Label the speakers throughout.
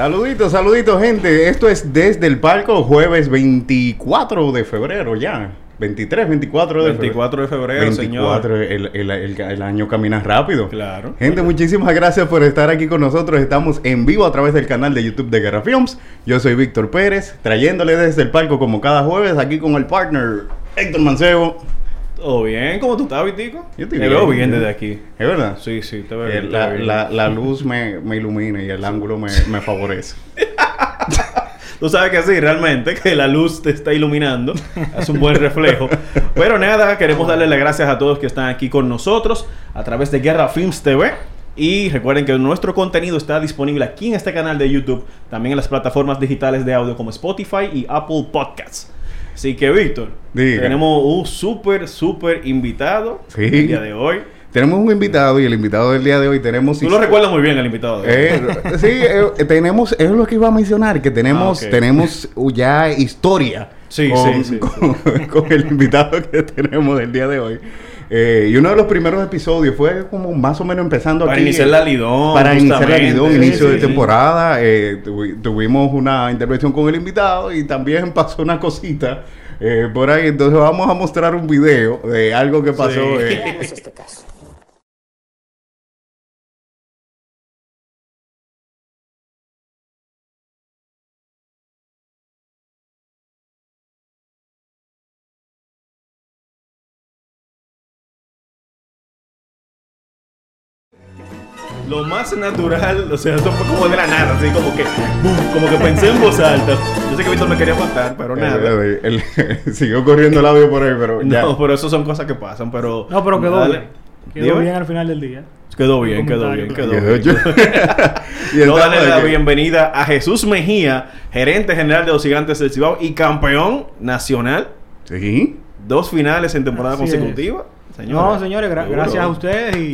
Speaker 1: Saluditos, saluditos, gente. Esto es desde el palco, jueves 24 de febrero ya. 23, 24 de
Speaker 2: 24 de febrero,
Speaker 1: 24, señor. El, el, el, el, año camina rápido.
Speaker 2: Claro.
Speaker 1: Gente, muchísimas gracias por estar aquí con nosotros. Estamos en vivo a través del canal de YouTube de Guerra Films. Yo soy Víctor Pérez, trayéndole desde el palco como cada jueves aquí con el partner Héctor Mancebo.
Speaker 2: ¿Todo bien? ¿Cómo tú estás, Vitico?
Speaker 1: Yo
Speaker 2: te
Speaker 1: bien,
Speaker 2: veo bien desde aquí.
Speaker 1: ¿Es verdad?
Speaker 2: Sí, sí, te veo
Speaker 1: Eh, la,
Speaker 2: bien.
Speaker 1: la, la luz me, me ilumina y el ángulo me, me favorece.
Speaker 2: Tú sabes que sí, realmente, que la luz te está iluminando. Es un buen reflejo. Pero nada, queremos darle las gracias a todos que están aquí con nosotros a través de Guerra Films TV. Y recuerden que nuestro contenido está disponible aquí en este canal de YouTube, también en las plataformas digitales de audio como Spotify y Apple Podcasts. Así que, Víctor,
Speaker 1: Diga.
Speaker 2: tenemos un súper, súper invitado
Speaker 1: Sí.
Speaker 2: el día de hoy.
Speaker 1: Tenemos un invitado y el invitado del día de hoy tenemos...
Speaker 2: Tú lo recuerdas muy bien, el invitado. de hoy.
Speaker 1: Eh, sí, eh, tenemos, es lo que iba a mencionar, que tenemos,
Speaker 2: Ah, ok.
Speaker 1: tenemos ya historia
Speaker 2: Sí,
Speaker 1: con,
Speaker 2: sí, sí,
Speaker 1: con- con el invitado que tenemos del día de hoy. Eh, y uno de los primeros episodios fue como más o menos empezando
Speaker 2: Para
Speaker 1: aquí.
Speaker 2: iniciar la Lidón.
Speaker 1: Para iniciar la. Lidón, inicio
Speaker 2: sí,
Speaker 1: de
Speaker 2: sí.
Speaker 1: temporada. eh, tuvi- tuvimos una intervención con el invitado y también pasó una cosita eh, por ahí. Entonces vamos a mostrar un video de algo que pasó.
Speaker 2: Sí.
Speaker 1: eh,
Speaker 3: este caso.
Speaker 2: Natural, o sea, eso fue como de la nada, así como que, boom, como que pensé en voz alta. Yo sé que Víctor me quería matar, pero nada.
Speaker 1: eh, el- el- siguió corriendo el audio por ahí, pero ya.
Speaker 2: No, pero eso son cosas que pasan, pero...
Speaker 4: No, pero quedó
Speaker 2: Dale.
Speaker 4: bien. Quedó bien al final del día.
Speaker 2: Quedó bien, quedó bien, quedó bien.
Speaker 1: yo- y
Speaker 2: No, darle la bienvenida a Jesús Mejía, gerente general de los Gigantes del Cibao y campeón nacional.
Speaker 1: Sí.
Speaker 2: Dos finales en temporada
Speaker 4: Así es.
Speaker 2: Consecutiva. Señor.
Speaker 4: No, señores, gra-
Speaker 2: Seguro.
Speaker 4: gracias a ustedes. Y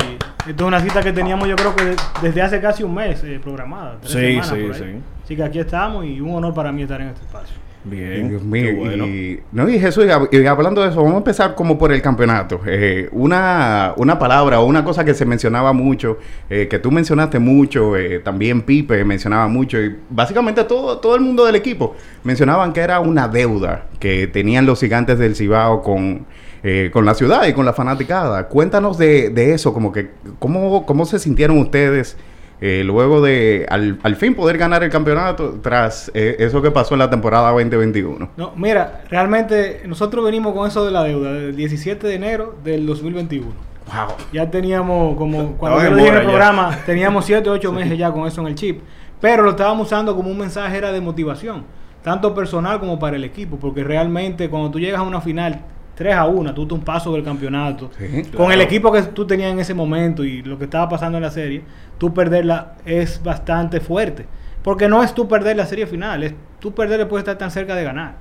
Speaker 4: esto es una cita que teníamos, yo creo que de- desde hace casi un mes eh, programada. tres
Speaker 2: Sí,
Speaker 4: semanas
Speaker 2: sí,
Speaker 4: por ahí.
Speaker 2: sí.
Speaker 4: Así que aquí estamos y un honor para mí estar en este espacio.
Speaker 2: Bien.
Speaker 1: Dios mío,
Speaker 2: qué bueno.
Speaker 1: y, no, y Jesús, y hab- y hablando de eso, vamos a empezar como por el campeonato. Eh, una, una palabra o una cosa que se mencionaba mucho, eh, que tú mencionaste mucho, eh, también Pipe mencionaba mucho, y básicamente todo, todo el mundo del equipo mencionaban que era una deuda que tenían los gigantes del Cibao con, eh, con la ciudad y con la fanaticada. Cuéntanos de, de eso, como que, ¿cómo, cómo se sintieron ustedes? eh, luego de al, al fin poder ganar el campeonato tras eh, eso que pasó en la temporada 2021.
Speaker 4: No, mira, realmente nosotros venimos con eso de la deuda del 17 de enero del 2021.
Speaker 1: Wow.
Speaker 4: Ya teníamos como, cuando yo lo dije en el
Speaker 2: mora ya.
Speaker 4: programa, teníamos 7 o 8 meses ya con eso en el chip. Pero lo estábamos usando como un mensaje era de motivación, tanto personal como para el equipo, porque realmente cuando tú llegas a una final 3 a 1, tú te un paso del campeonato,
Speaker 1: Sí,
Speaker 4: con el equipo que tú tenías en ese momento y lo que estaba pasando en la serie, tú perderla es bastante fuerte. Porque no es tú perder la serie final, es tú perderle puedes estar tan cerca de ganar.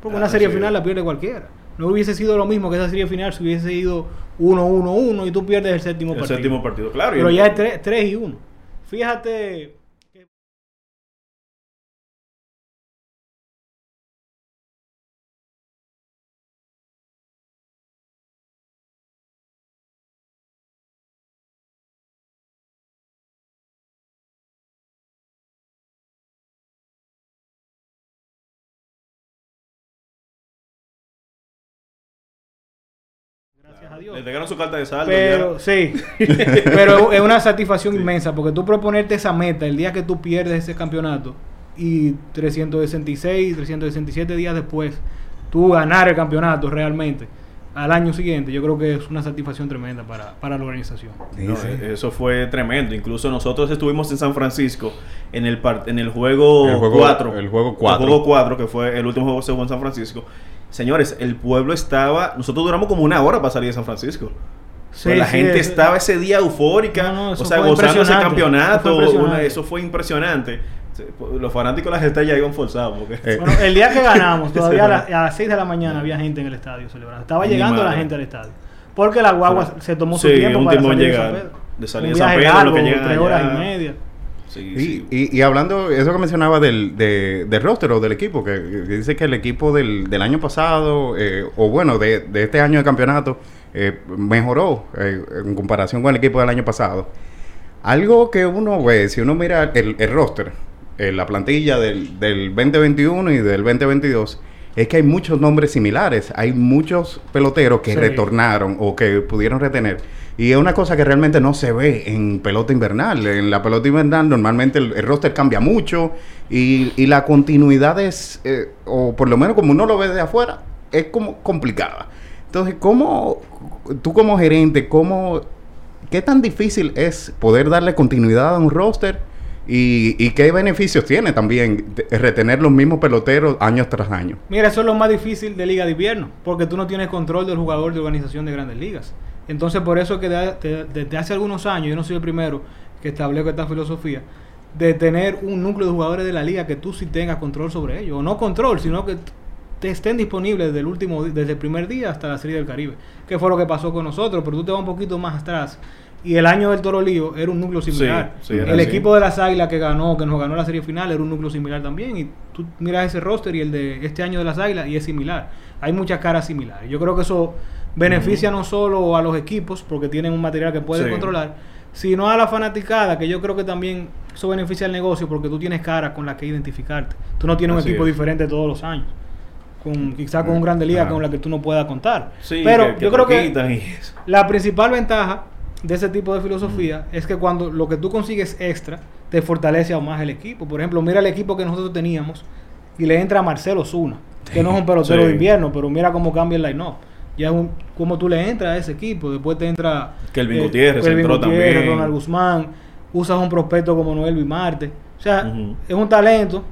Speaker 4: Porque una serie
Speaker 2: sí.
Speaker 4: final la pierde cualquiera. No hubiese sido lo mismo que esa serie final si hubiese ido 1-1-1 y tú pierdes el séptimo
Speaker 2: El
Speaker 4: partido.
Speaker 2: séptimo partido, claro.
Speaker 4: Pero ya es 3, y 1. Fíjate. Que- Gracias a Dios.
Speaker 2: Le entregaron su carta de saldo.
Speaker 4: Pero
Speaker 2: ya.
Speaker 4: sí, pero es una satisfacción inmensa porque tú proponerte esa meta el día que tú pierdes ese campeonato y 366, 367 días después tú ganar el campeonato realmente al año siguiente, yo creo que es una satisfacción tremenda para, para la organización.
Speaker 2: No, eh, eso fue tremendo. Incluso nosotros estuvimos en San Francisco en el par- en el juego
Speaker 1: El juego-
Speaker 2: 4.
Speaker 1: el juego cuatro.
Speaker 2: El juego 4, que fue el último juego que se jugó en San Francisco. Señores, el pueblo estaba. Nosotros duramos como una hora para salir de San Francisco.
Speaker 4: Sí,
Speaker 2: Pues la
Speaker 4: sí,
Speaker 2: gente
Speaker 4: es-
Speaker 2: estaba ese día eufórica,
Speaker 4: No, no,
Speaker 2: o sea, gozando ese campeonato.
Speaker 4: eso fue impresionante.
Speaker 2: una- Eso fue impresionante. Se- Los fanáticos de las estrellas iban forzados. Porque...
Speaker 1: Eh,
Speaker 4: Bueno, el día que ganamos, todavía a, la- a las 6 de la mañana había gente en el estadio celebrando. Estaba llegando la gente al estadio. Porque la guagua se tomó su
Speaker 2: Sí,
Speaker 4: tiempo
Speaker 2: un
Speaker 4: para salir de. San Pedro.
Speaker 2: De salir
Speaker 4: Un
Speaker 2: de San Pedro, lo
Speaker 4: largo,
Speaker 2: que llegan
Speaker 4: tres
Speaker 2: allá.
Speaker 4: horas y media.
Speaker 2: Sí,
Speaker 1: Y,
Speaker 2: sí.
Speaker 1: y- y hablando, eso que mencionaba del, de, del roster o del equipo, que, que dice que el equipo del, del año pasado, eh, o bueno, de, de este año de campeonato, eh, mejoró eh, en comparación con el equipo del año pasado. Algo que uno ve, si uno mira el, el roster, la plantilla del, del 2021 y del 2022, es que hay muchos nombres similares. Hay muchos peloteros que
Speaker 4: Sí.
Speaker 1: retornaron o que pudieron retener. Y es una cosa que realmente no se ve en pelota invernal. En la pelota invernal normalmente el, el roster cambia mucho y, y la continuidad es, eh, o por lo menos como uno lo ve de afuera, es como complicada. Entonces, ¿cómo tú como gerente, cómo, qué tan difícil es poder darle continuidad a un roster y, y qué beneficios tiene también retener los mismos peloteros años tras año?
Speaker 4: Mira, eso es lo más difícil de Liga de Invierno, porque tú no tienes control del jugador de organización de grandes ligas. Entonces, por eso es que de- de- desde hace algunos años, yo no soy el primero que establezco esta filosofía, de tener un núcleo de jugadores de la liga que tú sí tengas control sobre ellos. O no control, sino que te estén disponibles desde el, último, desde el primer día hasta la Serie del Caribe. Que fue lo que pasó con nosotros, pero tú te vas un poquito más atrás. Y el año del Toro Lío era un núcleo similar.
Speaker 2: Sí, sí, era
Speaker 4: el equipo de las Águilas que ganó, que nos ganó la serie final, era un núcleo similar también. Y tú miras ese roster y el de este año de las Águilas y es similar. Hay muchas caras similares. Yo creo que eso beneficia no solo a los equipos, porque tienen un material que pueden
Speaker 2: Sí.
Speaker 4: controlar, sino a la fanaticada, que yo creo que también eso beneficia al negocio, porque tú tienes caras con las que identificarte. Tú no tienes
Speaker 2: Así
Speaker 4: un equipo
Speaker 2: es.
Speaker 4: diferente todos los años. Con, quizá con un grande liga
Speaker 1: Ah.
Speaker 4: con la que tú no puedas contar.
Speaker 2: Sí,
Speaker 4: Pero
Speaker 2: que-
Speaker 4: yo creo que
Speaker 2: y
Speaker 4: la principal ventaja de ese tipo de filosofía es que cuando lo que tú consigues extra te fortalece aún más el equipo. Por ejemplo, mira el equipo que nosotros teníamos y le entra Marcelo Zuna, que no es un pelotero
Speaker 2: Sí.
Speaker 4: de invierno, pero mira cómo cambia el line-up. Ya es un, como tú le entras a ese equipo. Después te entra
Speaker 2: Kelvin Gutiérrez entró también.
Speaker 4: Ronald Guzmán. Usas un prospecto como Noel Marte. O sea, es un talento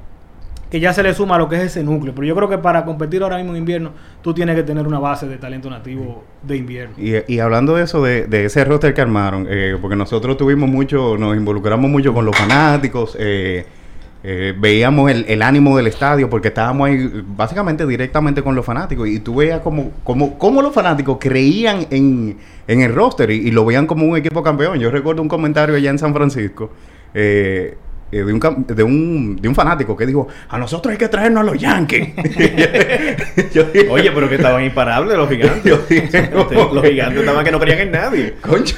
Speaker 4: que ya se le suma a lo que es ese núcleo. Pero yo creo que para competir ahora mismo en invierno, tú tienes que tener una base de talento nativo de invierno.
Speaker 1: Y, hablando de eso, de, de ese roster que armaron, eh, porque nosotros tuvimos mucho, nos involucramos mucho con los fanáticos, eh, eh, veíamos el, ánimo del estadio, porque estábamos ahí básicamente directamente con los fanáticos, y tú veías como, como, como los fanáticos creían en, el roster y, y lo veían como un equipo campeón. Yo recuerdo un comentario allá en San Francisco. eh, eh, de, un, de, un, de un fanático que dijo, a nosotros hay que traernos a los Yankees. Yo dije,
Speaker 2: Oye, pero que estaban imparables los gigantes.
Speaker 1: Yo dije,
Speaker 2: los gigantes estaban que no creían en nadie.
Speaker 1: Concha.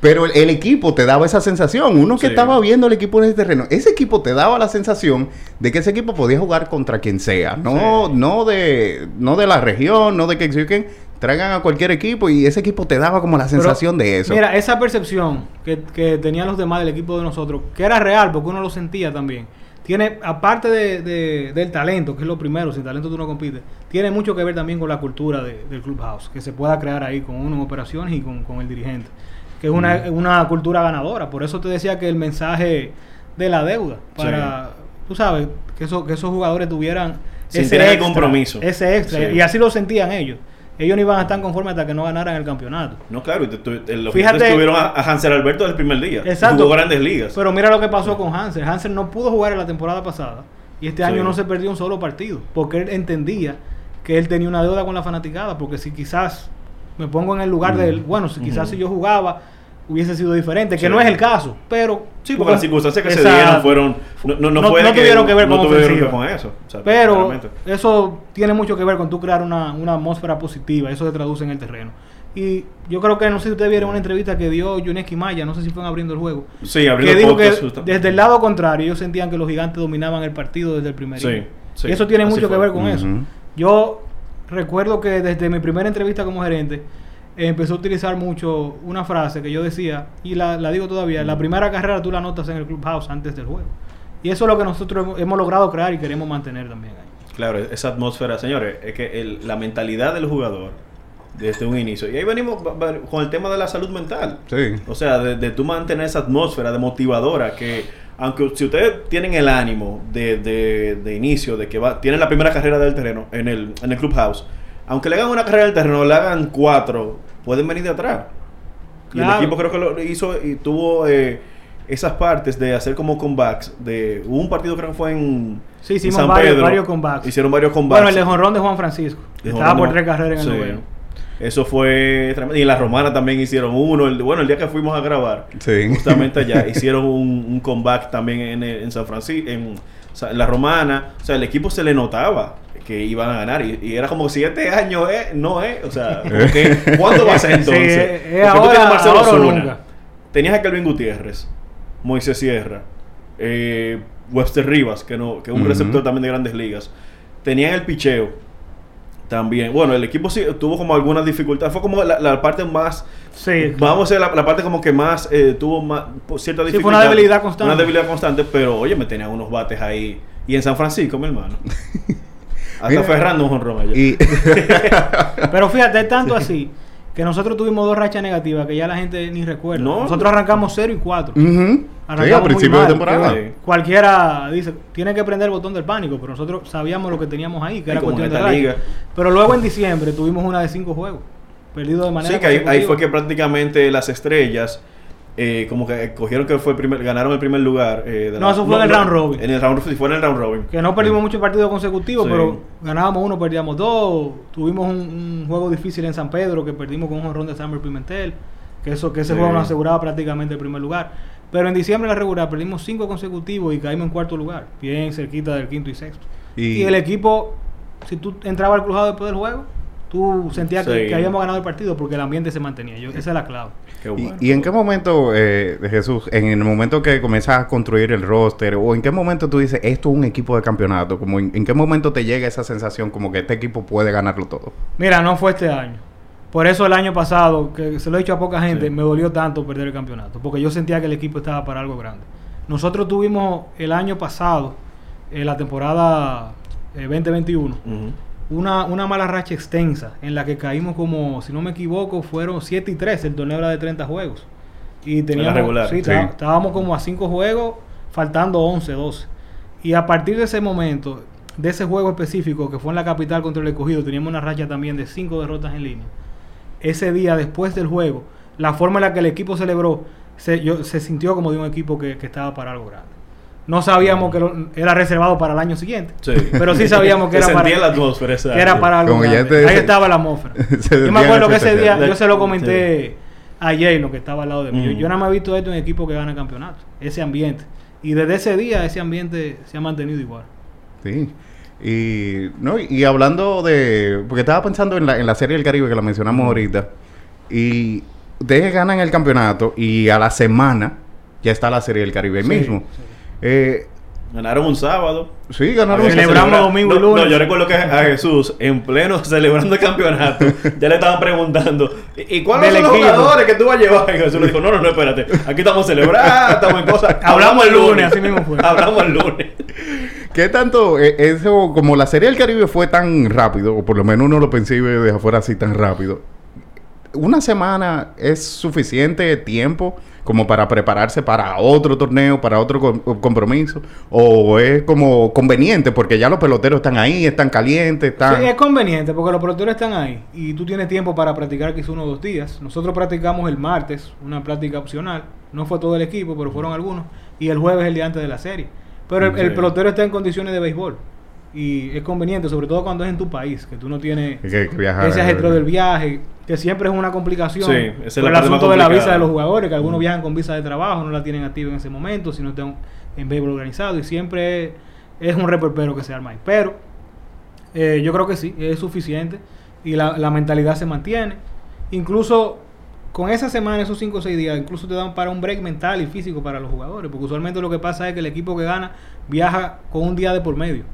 Speaker 1: Pero el, el equipo te daba esa sensación. Uno que
Speaker 2: Sí.
Speaker 1: estaba viendo el equipo en ese terreno, ese equipo te daba la sensación de que ese equipo podía jugar contra quien sea. No,
Speaker 2: Sí.
Speaker 1: no de, no de la región, no de que traigan a cualquier equipo y ese equipo te daba como la
Speaker 4: Pero,
Speaker 1: sensación de eso.
Speaker 4: Mira, esa percepción que, que tenían los demás del equipo de nosotros, que era real porque uno lo sentía también, tiene, aparte de, de- del talento, que es lo primero, sin talento tú no compites, tiene mucho que ver también con la cultura de- del clubhouse, que se pueda crear ahí con uno en operaciones y con, con el dirigente, que es una, una cultura ganadora. Por eso te decía que el mensaje de la deuda, para, tú sabes, que, eso, que esos jugadores tuvieran
Speaker 2: Sintieran el compromiso.
Speaker 4: Ese extra,
Speaker 2: Sí.
Speaker 4: y así lo sentían ellos. Ellos no iban a estar conformes hasta que no ganaran el campeonato.
Speaker 2: No, claro, y los
Speaker 4: Fíjate-
Speaker 2: gigantes tuvieron a, a Hansel Alberto desde el primer día.
Speaker 4: Exacto.
Speaker 2: Jugó grandes ligas.
Speaker 4: Pero mira lo que pasó con Hansen. Hansen no pudo jugar en la temporada pasada. Y este
Speaker 2: Sí.
Speaker 4: año no se perdió un solo partido. Porque él entendía que él tenía una deuda con la fanaticada. Porque si quizás me pongo en el lugar de él, bueno, si quizás
Speaker 2: Ujú.
Speaker 4: si yo jugaba hubiese sido diferente. Que
Speaker 2: Sí.
Speaker 4: no es el caso. Pero.
Speaker 2: sí, porque las circunstancias que se dieron fueron. No, no, no
Speaker 4: No-
Speaker 2: fue
Speaker 4: tuvieron que ver
Speaker 2: no
Speaker 4: con
Speaker 2: tuvieron que
Speaker 4: ofensiva.
Speaker 2: ver con eso. O sea,
Speaker 4: Pero
Speaker 2: claramente.
Speaker 4: eso tiene mucho que ver con tú crear una, una atmósfera positiva. Eso se traduce en el terreno. Y yo creo que, no sé si ustedes vieron una entrevista que dio Yuneski Maya, no sé si fue en abriendo el juego.
Speaker 2: Sí, abriendo
Speaker 4: que dijo
Speaker 2: podcast,
Speaker 4: que desde el lado contrario ellos sentían que los gigantes dominaban el partido desde el primer
Speaker 2: Sí,
Speaker 4: inning.
Speaker 2: sí,
Speaker 4: y eso tiene mucho que ver con eso. Yo recuerdo que desde mi primera entrevista como gerente empezó a utilizar mucho una frase que yo decía, y la, la digo todavía, la primera carrera tú la notas en el clubhouse antes del juego. Y eso es lo que nosotros hemos, hemos logrado crear y queremos mantener también ahí.
Speaker 2: Claro, esa atmósfera, señores, es que el- la mentalidad del jugador desde un inicio. Y ahí venimos con el tema de la salud mental.
Speaker 1: Sí.
Speaker 2: O sea, de, de tú mantener esa atmósfera de motivadora que, aunque si ustedes tienen el ánimo de, de, de inicio, de que va, tienen la primera carrera del terreno en el, en el clubhouse, aunque le hagan una carrera del terreno, le hagan cuatro, pueden venir de atrás. Y el equipo creo que lo hizo y tuvo eh, esas partes de hacer como comebacks. De, hubo un partido creo que fue en,
Speaker 4: Sí,
Speaker 2: en
Speaker 4: hicimos varios- varios comebacks.
Speaker 2: Hicieron varios comebacks.
Speaker 4: Bueno, el de jonrón de Juan Francisco.
Speaker 2: De
Speaker 4: Estaba por tres carreras en el noveno.
Speaker 2: Eso fue tremendo. Y en la romana también hicieron uno. El- bueno, el día que fuimos a grabar,
Speaker 1: Sí.
Speaker 2: justamente allá, hicieron un, un comeback también en, en San Francisco, en, en la romana. O sea, el equipo se le notaba que iban a ganar. Y, y era como si este año es, no es. O sea, ¿cuándo va a ser
Speaker 4: Sí,
Speaker 2: entonces?
Speaker 4: es- es
Speaker 2: Porque tú tienes Marcelo
Speaker 4: ahora nunca.
Speaker 2: Tenías a Kelvin Gutiérrez, Moisés Sierra, eh, Webster Rivas, que, no, que es un receptor también de grandes ligas. Tenían el picheo también. Bueno, el equipo sí tuvo como algunas dificultades. Fue como la, la parte más.
Speaker 4: Sí.
Speaker 2: Vamos a decir, la, la parte como que más eh, tuvo más, pues, cierta
Speaker 4: Sí,
Speaker 2: dificultad.
Speaker 4: fue una debilidad constante.
Speaker 2: Una debilidad constante, pero oye, me tenían unos bates ahí. Y en San Francisco, mi hermano. Hasta
Speaker 1: Mira,
Speaker 2: Ferrando un jonrón allá.
Speaker 1: Y
Speaker 4: Pero fíjate, es tanto así que nosotros tuvimos dos rachas negativas que ya la gente ni recuerda.
Speaker 2: No.
Speaker 4: Nosotros arrancamos 0 y 4.
Speaker 1: Ujú. Sí,
Speaker 4: Arrancamos
Speaker 1: a principio
Speaker 4: muy
Speaker 1: de temporada.
Speaker 4: Cualquiera dice, tiene que prender el botón del pánico, pero nosotros sabíamos lo que teníamos ahí, que
Speaker 2: Y
Speaker 4: era cuestión de
Speaker 2: liga.
Speaker 4: Pero luego en diciembre tuvimos una de cinco juegos, perdido de manera
Speaker 2: Sí, que ahí, ahí fue que prácticamente las estrellas eh, como que cogieron que fue el primer, ganaron el primer lugar. eh, de
Speaker 4: No, eso fue en el round robin.
Speaker 2: En el round robin, fue en el round robin.
Speaker 4: Que no perdimos muchos partidos consecutivos,
Speaker 2: Sí.
Speaker 4: pero ganábamos uno, perdíamos dos. Tuvimos un, un juego difícil en San Pedro que perdimos con un jonrón de Samuel Pimentel. Que eso que ese
Speaker 2: Sí.
Speaker 4: juego nos aseguraba prácticamente el primer lugar. Pero en diciembre en la regular perdimos cinco consecutivos y caímos en cuarto lugar, bien cerquita del quinto y sexto.
Speaker 1: Y-
Speaker 4: Y, el equipo, si tú entrabas al crujado después del juego, tú sentías que,
Speaker 2: Sí.
Speaker 4: que habíamos ganado el partido porque el ambiente se mantenía. Yo, esa es la clave.
Speaker 2: Qué
Speaker 1: ¿Y,
Speaker 2: bueno.
Speaker 1: y en qué momento, eh, Jesús, en el momento que comienzas a construir el roster, o en qué momento tú dices, esto es un equipo de campeonato? Como en, en qué momento te llega esa sensación como que este equipo puede ganarlo todo?
Speaker 4: Mira, no fue este año. Por eso el año pasado, que se lo he dicho a poca gente,
Speaker 2: Sí.
Speaker 4: me dolió tanto perder el campeonato, porque yo sentía que el equipo estaba para algo grande. Nosotros tuvimos el año pasado, en la temporada eh, 2021,
Speaker 2: Ujú.
Speaker 4: Una, una mala racha extensa en la que caímos como, si no me equivoco, fueron 7 y 3, el torneo era de 30 juegos. Y teníamos,
Speaker 2: regular,
Speaker 4: sí,
Speaker 1: sí.
Speaker 4: está- estábamos como a 5 juegos, faltando 11, 12. Y a partir de ese momento, de ese juego específico que fue en la capital contra el escogido, teníamos una racha también de 5 derrotas en línea. Ese día, después del juego, la forma en la que el equipo celebró, se, yo- se sintió como de un equipo que, que estaba para algo grande. No sabíamos que lo- era reservado para el año siguiente.
Speaker 2: Sí.
Speaker 4: Pero sí sabíamos que
Speaker 2: Se
Speaker 4: era para,
Speaker 2: sentía la atmósfera esa.
Speaker 4: que era para algo
Speaker 1: Como ya
Speaker 4: grande.
Speaker 1: te-
Speaker 4: Ahí estaba la atmósfera.
Speaker 1: Se
Speaker 4: yo me acuerdo que
Speaker 1: ese
Speaker 4: día yo se lo comenté a Jayno, que estaba al lado de mí. Yo-. Yo nada más he visto esto en equipo que gana campeonato. Ese ambiente. Y desde ese día ese ambiente se ha mantenido igual.
Speaker 1: Sí. Y, no, y hablando de... Porque estaba pensando en la, en la Serie del Caribe que la mencionamos ahorita. Y ustedes ganan el campeonato y a la semana ya está la Serie del Caribe ahí
Speaker 4: Sí,
Speaker 1: mismo.
Speaker 4: sí.
Speaker 1: Eh,
Speaker 2: Ganaron un sábado.
Speaker 1: sí, ganaron...
Speaker 2: Que
Speaker 4: Celebramos domingo y
Speaker 2: No,
Speaker 4: lunes.
Speaker 2: No, yo recuerdo que a Jesús, en pleno celebrando el campeonato, ya le estaban preguntando: ¿y y cuáles son los
Speaker 4: equipo.
Speaker 2: jugadores que tú vas a llevar? Y Jesús le dijo: No, no, no, espérate. Aquí estamos celebrando, estamos en cosas.
Speaker 4: Hablamos el lunes, así mismo fue.
Speaker 2: Hablamos el lunes.
Speaker 1: ¿Qué tanto eh, eso, como la Serie del Caribe fue tan rápido, o por lo menos uno lo percibe de afuera así tan rápido, una semana es suficiente tiempo como para prepararse para otro torneo, para otro com- compromiso, o es como conveniente porque ya los peloteros están ahí, están calientes, están...
Speaker 4: Sí, es conveniente porque los peloteros están ahí y tú tienes tiempo para practicar quizá uno o dos días. Nosotros practicamos el martes, una práctica opcional. No fue todo el equipo, pero fueron algunos. Y el jueves el día antes de la serie. Pero el, el pelotero está en condiciones de béisbol. Y es conveniente, sobre todo cuando es en tu país, que tú no tienes
Speaker 1: que- que viajar,
Speaker 4: ese ajetro del viaje, que siempre es una complicación.
Speaker 2: Sí, esa es
Speaker 4: por
Speaker 2: la
Speaker 4: el asunto de la visa de los jugadores, que algunos
Speaker 2: Mm.
Speaker 4: viajan con visa de trabajo, no la tienen activa en ese momento, sino están en béisbol organizado. Y siempre es, es un reperpero que se arma ahí. Pero eh, yo creo que sí, es suficiente y la, la mentalidad se mantiene. Incluso con esa semana, esos 5 o 6 días, incluso te dan para un break mental y físico para los jugadores, porque usualmente lo que pasa es que el equipo que gana viaja con un día de por medio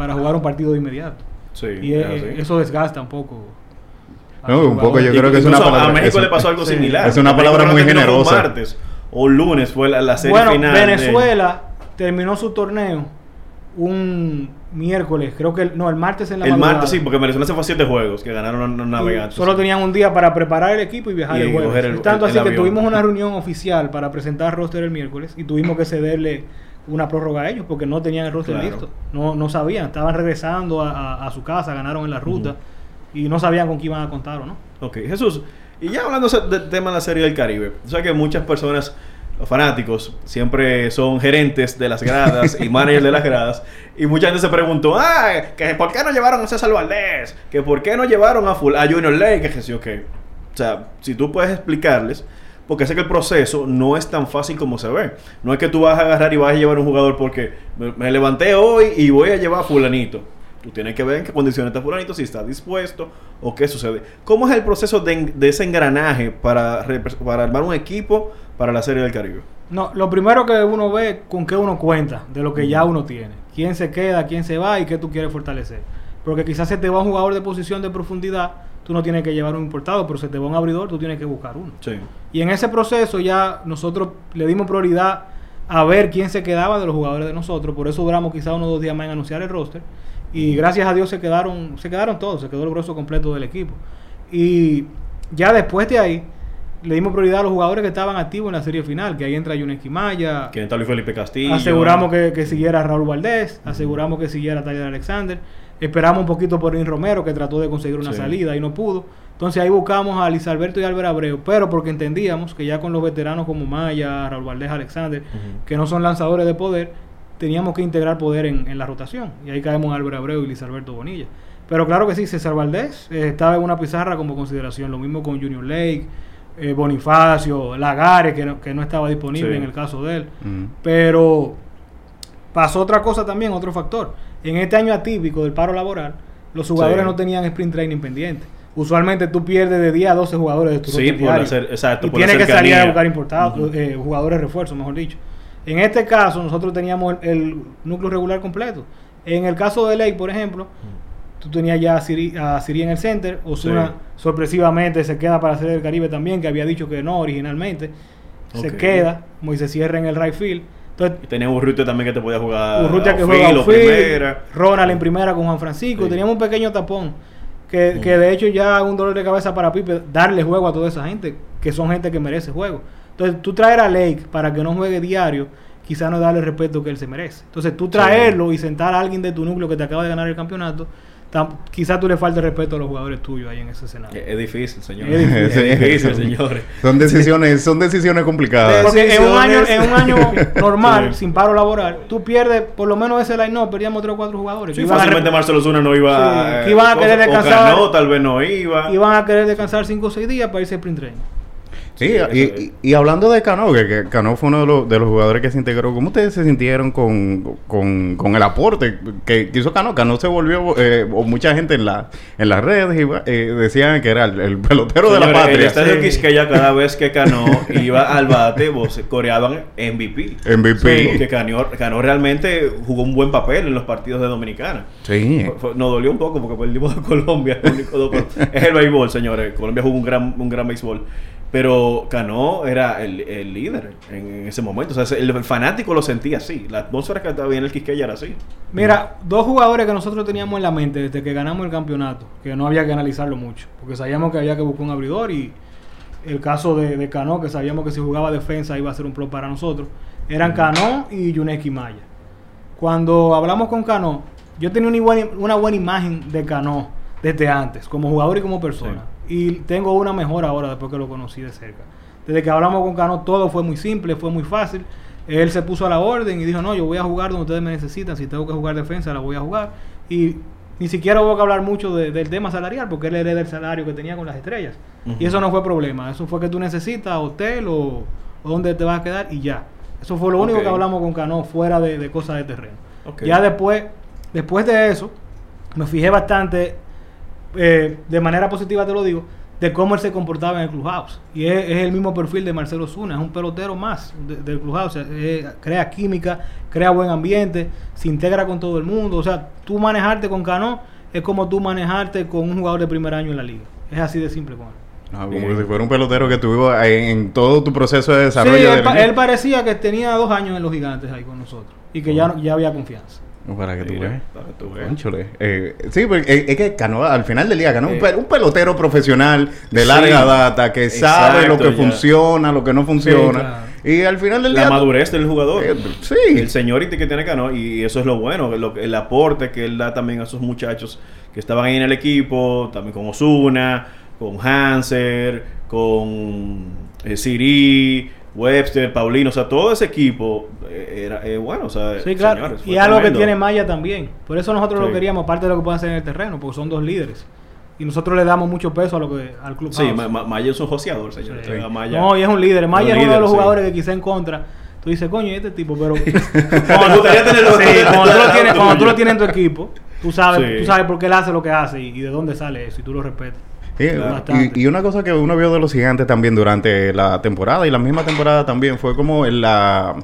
Speaker 4: para jugar un partido de inmediato.
Speaker 2: Sí,
Speaker 4: y
Speaker 2: es
Speaker 4: eh, eso desgasta un poco.
Speaker 1: No, un poco yo creo que es una palabra-
Speaker 2: A México
Speaker 1: es
Speaker 2: le pasó algo
Speaker 4: sí,
Speaker 2: similar.
Speaker 1: es una palabra muy generosa.
Speaker 2: martes o lunes fue la, la serie
Speaker 4: bueno,
Speaker 2: final. de-
Speaker 4: Venezuela terminó su torneo un miércoles, creo que el- no, el martes en la
Speaker 2: el
Speaker 4: madrugada.
Speaker 2: martes sí, porque Venezuela se fue a siete juegos que ganaron los navegantes.
Speaker 4: Solo tenían un día para preparar el equipo y viajar
Speaker 2: Y
Speaker 4: el jueves.
Speaker 2: coger el-
Speaker 4: Es tanto
Speaker 2: el-
Speaker 4: así
Speaker 2: el
Speaker 4: que tuvimos una reunión oficial para presentar roster el miércoles y tuvimos que cederle una prórroga a ellos porque no tenían el roster
Speaker 2: Claro.
Speaker 4: listo. No, no sabían, estaban regresando a, a- a su casa, ganaron en la ruta. y no sabían con quién iban a contar o no.
Speaker 2: Ok, Jesús, y ya hablando del tema de la Serie del Caribe, o sea que muchas personas, los fanáticos, siempre son gerentes de las gradas y managers de las gradas, y mucha gente se preguntó, ah, que por qué no llevaron a César Valdés, que por qué no llevaron a, Full, a Junior Lake, que sí, ok. O sea, si tú puedes explicarles, porque sé que el proceso no es tan fácil como se ve. No es que tú vas a agarrar y vas a llevar un jugador porque me, me levanté hoy y voy a llevar a fulanito. Tú tienes que ver en qué condiciones está fulanito, si está dispuesto o qué sucede. ¿Cómo es el proceso de, de ese engranaje para, para armar un equipo para la Serie del Caribe?
Speaker 4: No, lo primero que uno ve es con qué uno cuenta, de lo que ya uno tiene. Quién se queda, quién se va y qué tú quieres fortalecer. Porque quizás se te va un jugador de posición de profundidad, tú no tienes que llevar un importado, pero se te va un abridor, tú tienes que buscar uno.
Speaker 2: Sí.
Speaker 4: Y en ese proceso ya nosotros le dimos prioridad a ver quién se quedaba de los jugadores de nosotros. Por eso duramos quizá unos dos días más en anunciar el roster. Y gracias a Dios se quedaron, se quedaron todos, se quedó el grueso completo del equipo. Y ya después de ahí, le dimos prioridad a los jugadores que estaban activos en la serie final, que ahí entra Yuneski Maya,
Speaker 2: ¿Quién está Luis Felipe Castillo?
Speaker 4: aseguramos que, que siguiera Raúl Valdés, aseguramos que siguiera Tyler Alexander, esperamos un poquito por Rin Romero, que trató de conseguir una
Speaker 2: Sí.
Speaker 4: salida y no pudo. Entonces ahí buscamos a Luis Alberto y Álvaro Abreu, pero porque entendíamos que ya con los veteranos como Maya, Raúl Valdés, Alexander, que no son lanzadores de poder, teníamos que integrar poder en, en la rotación. Y ahí caemos Álvaro Abreu y Luis Alberto Bonilla. Pero claro que sí, César Valdés eh, estaba en una pizarra como consideración. Lo mismo con Junior Lake, eh, Bonifacio, Lagares, que no, que no estaba disponible
Speaker 2: Sí.
Speaker 4: en el caso de él. Pero pasó otra cosa también, otro factor. En este año atípico del paro laboral, los jugadores
Speaker 2: Sí.
Speaker 4: no tenían sprint training pendiente. Usualmente tú pierdes de 10 a 12 jugadores de tu
Speaker 2: Sí, por hacer- exacto,
Speaker 4: Y
Speaker 2: por
Speaker 4: tienes que salir a buscar importados, eh, jugadores refuerzos, mejor dicho. En este caso, nosotros teníamos el, el núcleo regular completo. En el caso de Ley, por ejemplo, tú tenías ya a Siri, a Siri en el center. Osuna
Speaker 2: Sí.
Speaker 4: sorpresivamente se queda para hacer el Caribe también, que había dicho que no originalmente. Se queda, Moisés cierra en el right field. Entonces,
Speaker 2: Y tenía un Urrutia también que te podía jugar
Speaker 4: Urrutia que
Speaker 2: outfield, primera.
Speaker 4: Ronald en primera con Juan Francisco.
Speaker 2: Sí.
Speaker 4: Teníamos un pequeño tapón. Que,
Speaker 2: Mm.
Speaker 4: que de hecho ya es un dolor de cabeza para Pipe darle juego a toda esa gente, que son gente que merece juego. Entonces, tú traer a Lake para que no juegue diario, quizás no darle el respeto que él se merece. Entonces, tú traerlo y sentar a alguien de tu núcleo que te acaba de ganar el campeonato, quizás tú le faltes respeto a los jugadores tuyos ahí en ese escenario.
Speaker 2: Es, es difícil, señor.
Speaker 4: Es difícil.
Speaker 2: Es difícil, señores.
Speaker 1: Son decisiones, son decisiones complicadas.
Speaker 4: Porque en un año, en un año normal,
Speaker 2: Sí.
Speaker 4: sin paro laboral, tú pierdes por lo menos ese line-up, perdíamos tres o cuatro jugadores.
Speaker 2: Sí,
Speaker 4: a
Speaker 2: fácilmente
Speaker 4: rep-
Speaker 2: Marcelo Zuna no iba
Speaker 4: Sí,
Speaker 2: eh,
Speaker 4: que iban a querer
Speaker 2: o
Speaker 4: descansar.
Speaker 2: Cano tal vez no iba.
Speaker 4: iban a querer descansar 5 o 6 días para irse a sprint training.
Speaker 1: Sí,
Speaker 2: Sí,
Speaker 1: y, y- y hablando de Cano, que, que Cano fue uno de los, de los jugadores que se integró, ¿cómo ustedes se sintieron con, con, con el aporte que, hizo Cano? Cano se volvió, eh, o mucha gente en, la, en las redes iba- eh, decían que era el, el pelotero de la
Speaker 2: Señores, El
Speaker 1: patria.
Speaker 2: estadio
Speaker 4: Sí.
Speaker 2: Quisqueya cada vez que Cano iba al bate, vos coreaban MVP.
Speaker 1: MVP.
Speaker 2: Porque Cano, Cano realmente jugó un buen papel en los partidos de Dominicana.
Speaker 1: Sí.
Speaker 2: Nos dolió un poco porque perdimos a Colombia. el único dos- es el béisbol, señores. Colombia jugó un gran, un gran béisbol. Pero Cano era el, el líder en, ese momento. O sea, el, el fanático lo sentía así. La atmósfera que estaba en el Quisqueya era así.
Speaker 4: Mira, dos jugadores que nosotros teníamos en la mente desde que ganamos el campeonato, que no había que analizarlo mucho, porque sabíamos que había que buscar un abridor y el caso de, de Cano, que sabíamos que si jugaba defensa iba a ser un pro para nosotros, eran Cano y Yuneski Maya. Cuando hablamos con Cano, yo tenía una buena, una buena imagen de Cano desde antes, como jugador y como persona. Y tengo una mejor ahora después que lo conocí de cerca. Desde que hablamos con Cano todo fue muy simple, fue muy fácil. Él se puso a la orden y dijo, no, yo voy a jugar donde ustedes me necesitan. Si tengo que jugar defensa, la voy a jugar. Y ni siquiera hubo que hablar mucho de- del tema salarial, porque él hereda el salario que tenía con las estrellas. Y eso no fue problema. Eso fue que tú necesitas hotel o, o dónde te vas a quedar y ya. Eso fue lo único que hablamos con Cano fuera de, de cosas de terreno. Ya después, después de eso, me fijé bastante, eh, de manera positiva te lo digo, de cómo él se comportaba en el clubhouse. Y es, es el mismo perfil de Marcelo Zuna, es un pelotero más de- del clubhouse. eh, crea química, crea buen ambiente, se integra con todo el mundo. O sea, tú manejarte con Cano es como tú manejarte con un jugador de primer año en la liga. Es así de simple con él.
Speaker 1: Ah, como si fuera un pelotero que tuvo en, en todo tu proceso de
Speaker 4: Sí,
Speaker 1: desarrollo.
Speaker 4: él,
Speaker 1: del
Speaker 4: parecía que tenía dos años en los gigantes ahí con nosotros y que ya, no- ya había confianza.
Speaker 1: Para que tú veas.
Speaker 2: para que tú veas.
Speaker 1: Eh, sí, porque es, que Cano, al final del día, un,
Speaker 2: Eh.
Speaker 1: un pelotero profesional de
Speaker 2: Sí.
Speaker 1: larga data que sabe lo que
Speaker 2: ya.
Speaker 1: funciona, lo que no funciona. Y al final del
Speaker 2: La
Speaker 1: día...
Speaker 2: madurez del jugador.
Speaker 1: Eh, sí.
Speaker 2: El señority que tiene Cano. Y eso es lo bueno. lo- el aporte que él da también a esos muchachos que estaban ahí en el equipo. También con Osuna, con Hanser, con eh, Siri, Webster, Paulino. O sea, todo ese equipo eh, era eh, bueno. O sea,
Speaker 4: Sí, claro.
Speaker 2: señores,
Speaker 4: y algo que tiene Maya también. Por eso nosotros
Speaker 2: Sí.
Speaker 4: lo queríamos, aparte de lo que pueden hacer en el terreno, porque son dos líderes. Y nosotros le damos mucho peso a lo que al club.
Speaker 2: Sí, Ma- Ma- Maya es un joseador, señor.
Speaker 4: Sí.
Speaker 2: O sea, Maya-
Speaker 4: No, y es un líder. Maya
Speaker 2: Un
Speaker 4: es uno de los jugadores que quizá en contra. Tú dices, coño, ¿y este tipo, pero. Cuando tú lo tienes, cuando tú lo tienes en tu equipo, tú sabes, tú sabes por qué él hace lo que hace y, y de dónde sale eso, y tú lo respetas.
Speaker 1: Sí, y, y una cosa que uno vio de los gigantes también durante la temporada y la misma temporada también fue como en la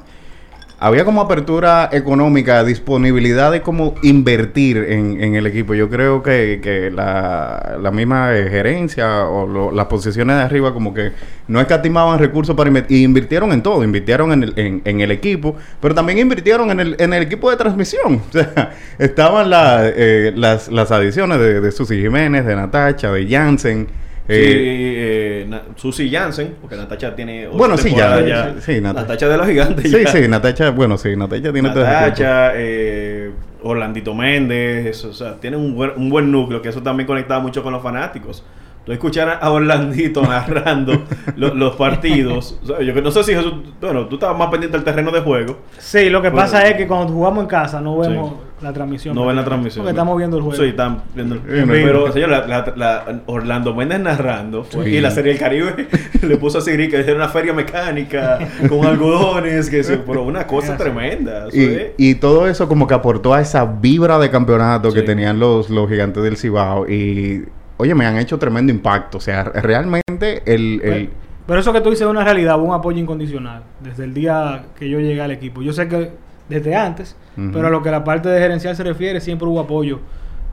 Speaker 1: había como apertura económica, disponibilidad de cómo invertir en, en el equipo. Yo creo que, que la, la misma gerencia o lo- las posiciones de arriba como que no escatimaban recursos para invertir. Y invirtieron en todo. Invirtieron en el, en, en el equipo, pero también invirtieron en el, en el equipo de transmisión. O sea, estaban la, eh, las, las adiciones de, de Susi Jiménez, de Natacha, de Jansen.
Speaker 2: Sí,
Speaker 1: eh,
Speaker 2: eh, Na- Susi Jansen, porque Natacha tiene. otra
Speaker 1: Bueno, sí, ya, sí, sí, Nat-
Speaker 2: Natacha de los gigantes.
Speaker 1: sí,
Speaker 2: ya.
Speaker 1: sí, Natacha, bueno, sí, Natacha tiene.
Speaker 2: Natacha, eh, Orlandito Méndez, eso, o sea, tienen un buen, un buen núcleo, que eso también conectaba mucho con los fanáticos. Tú escuchar a Orlandito narrando lo- los partidos. o sea, yo que no sé si Jesús, bueno, tú estabas más pendiente del terreno de juego.
Speaker 4: Sí, lo que
Speaker 2: Bueno.
Speaker 4: pasa es que cuando jugamos en casa no vemos
Speaker 2: Sí.
Speaker 4: La transmisión.
Speaker 2: No ven la transmisión.
Speaker 4: Porque estamos viendo el juego.
Speaker 2: Sí, están viendo el
Speaker 1: Sí,
Speaker 2: Pero, señor, la, la- la- Orlando Méndez narrando. fue-
Speaker 1: Sí.
Speaker 2: Y la Serie del Caribe le puso a Siri que era una feria mecánica con algodones. que sí, Pero una cosa
Speaker 4: Así.
Speaker 2: tremenda. eso
Speaker 1: Y, y todo eso como que aportó a esa vibra de campeonato que tenían los, los gigantes del Cibao. Y, oye, me han hecho tremendo impacto. O sea, realmente el... el
Speaker 4: Pero eso que tú dices es una realidad, hubo un apoyo incondicional desde el día que yo llegué al equipo. Yo sé que desde antes, Pero a lo que la parte de gerencial se refiere, siempre hubo apoyo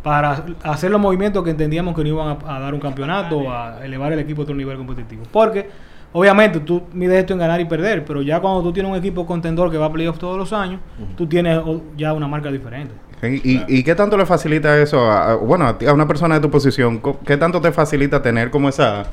Speaker 4: para hacer los movimientos que entendíamos que no iban a, a dar un campeonato o a elevar el equipo a otro nivel competitivo. Porque, obviamente, tú mides esto en ganar y perder, pero ya cuando tú tienes un equipo contendor que va a playoffs todos los años, tú tienes ya una marca diferente.
Speaker 1: ¿Y, y- y qué tanto le facilita eso a, a- bueno, a, ti- a una persona de tu posición? ¿Qué tanto te facilita tener como esa...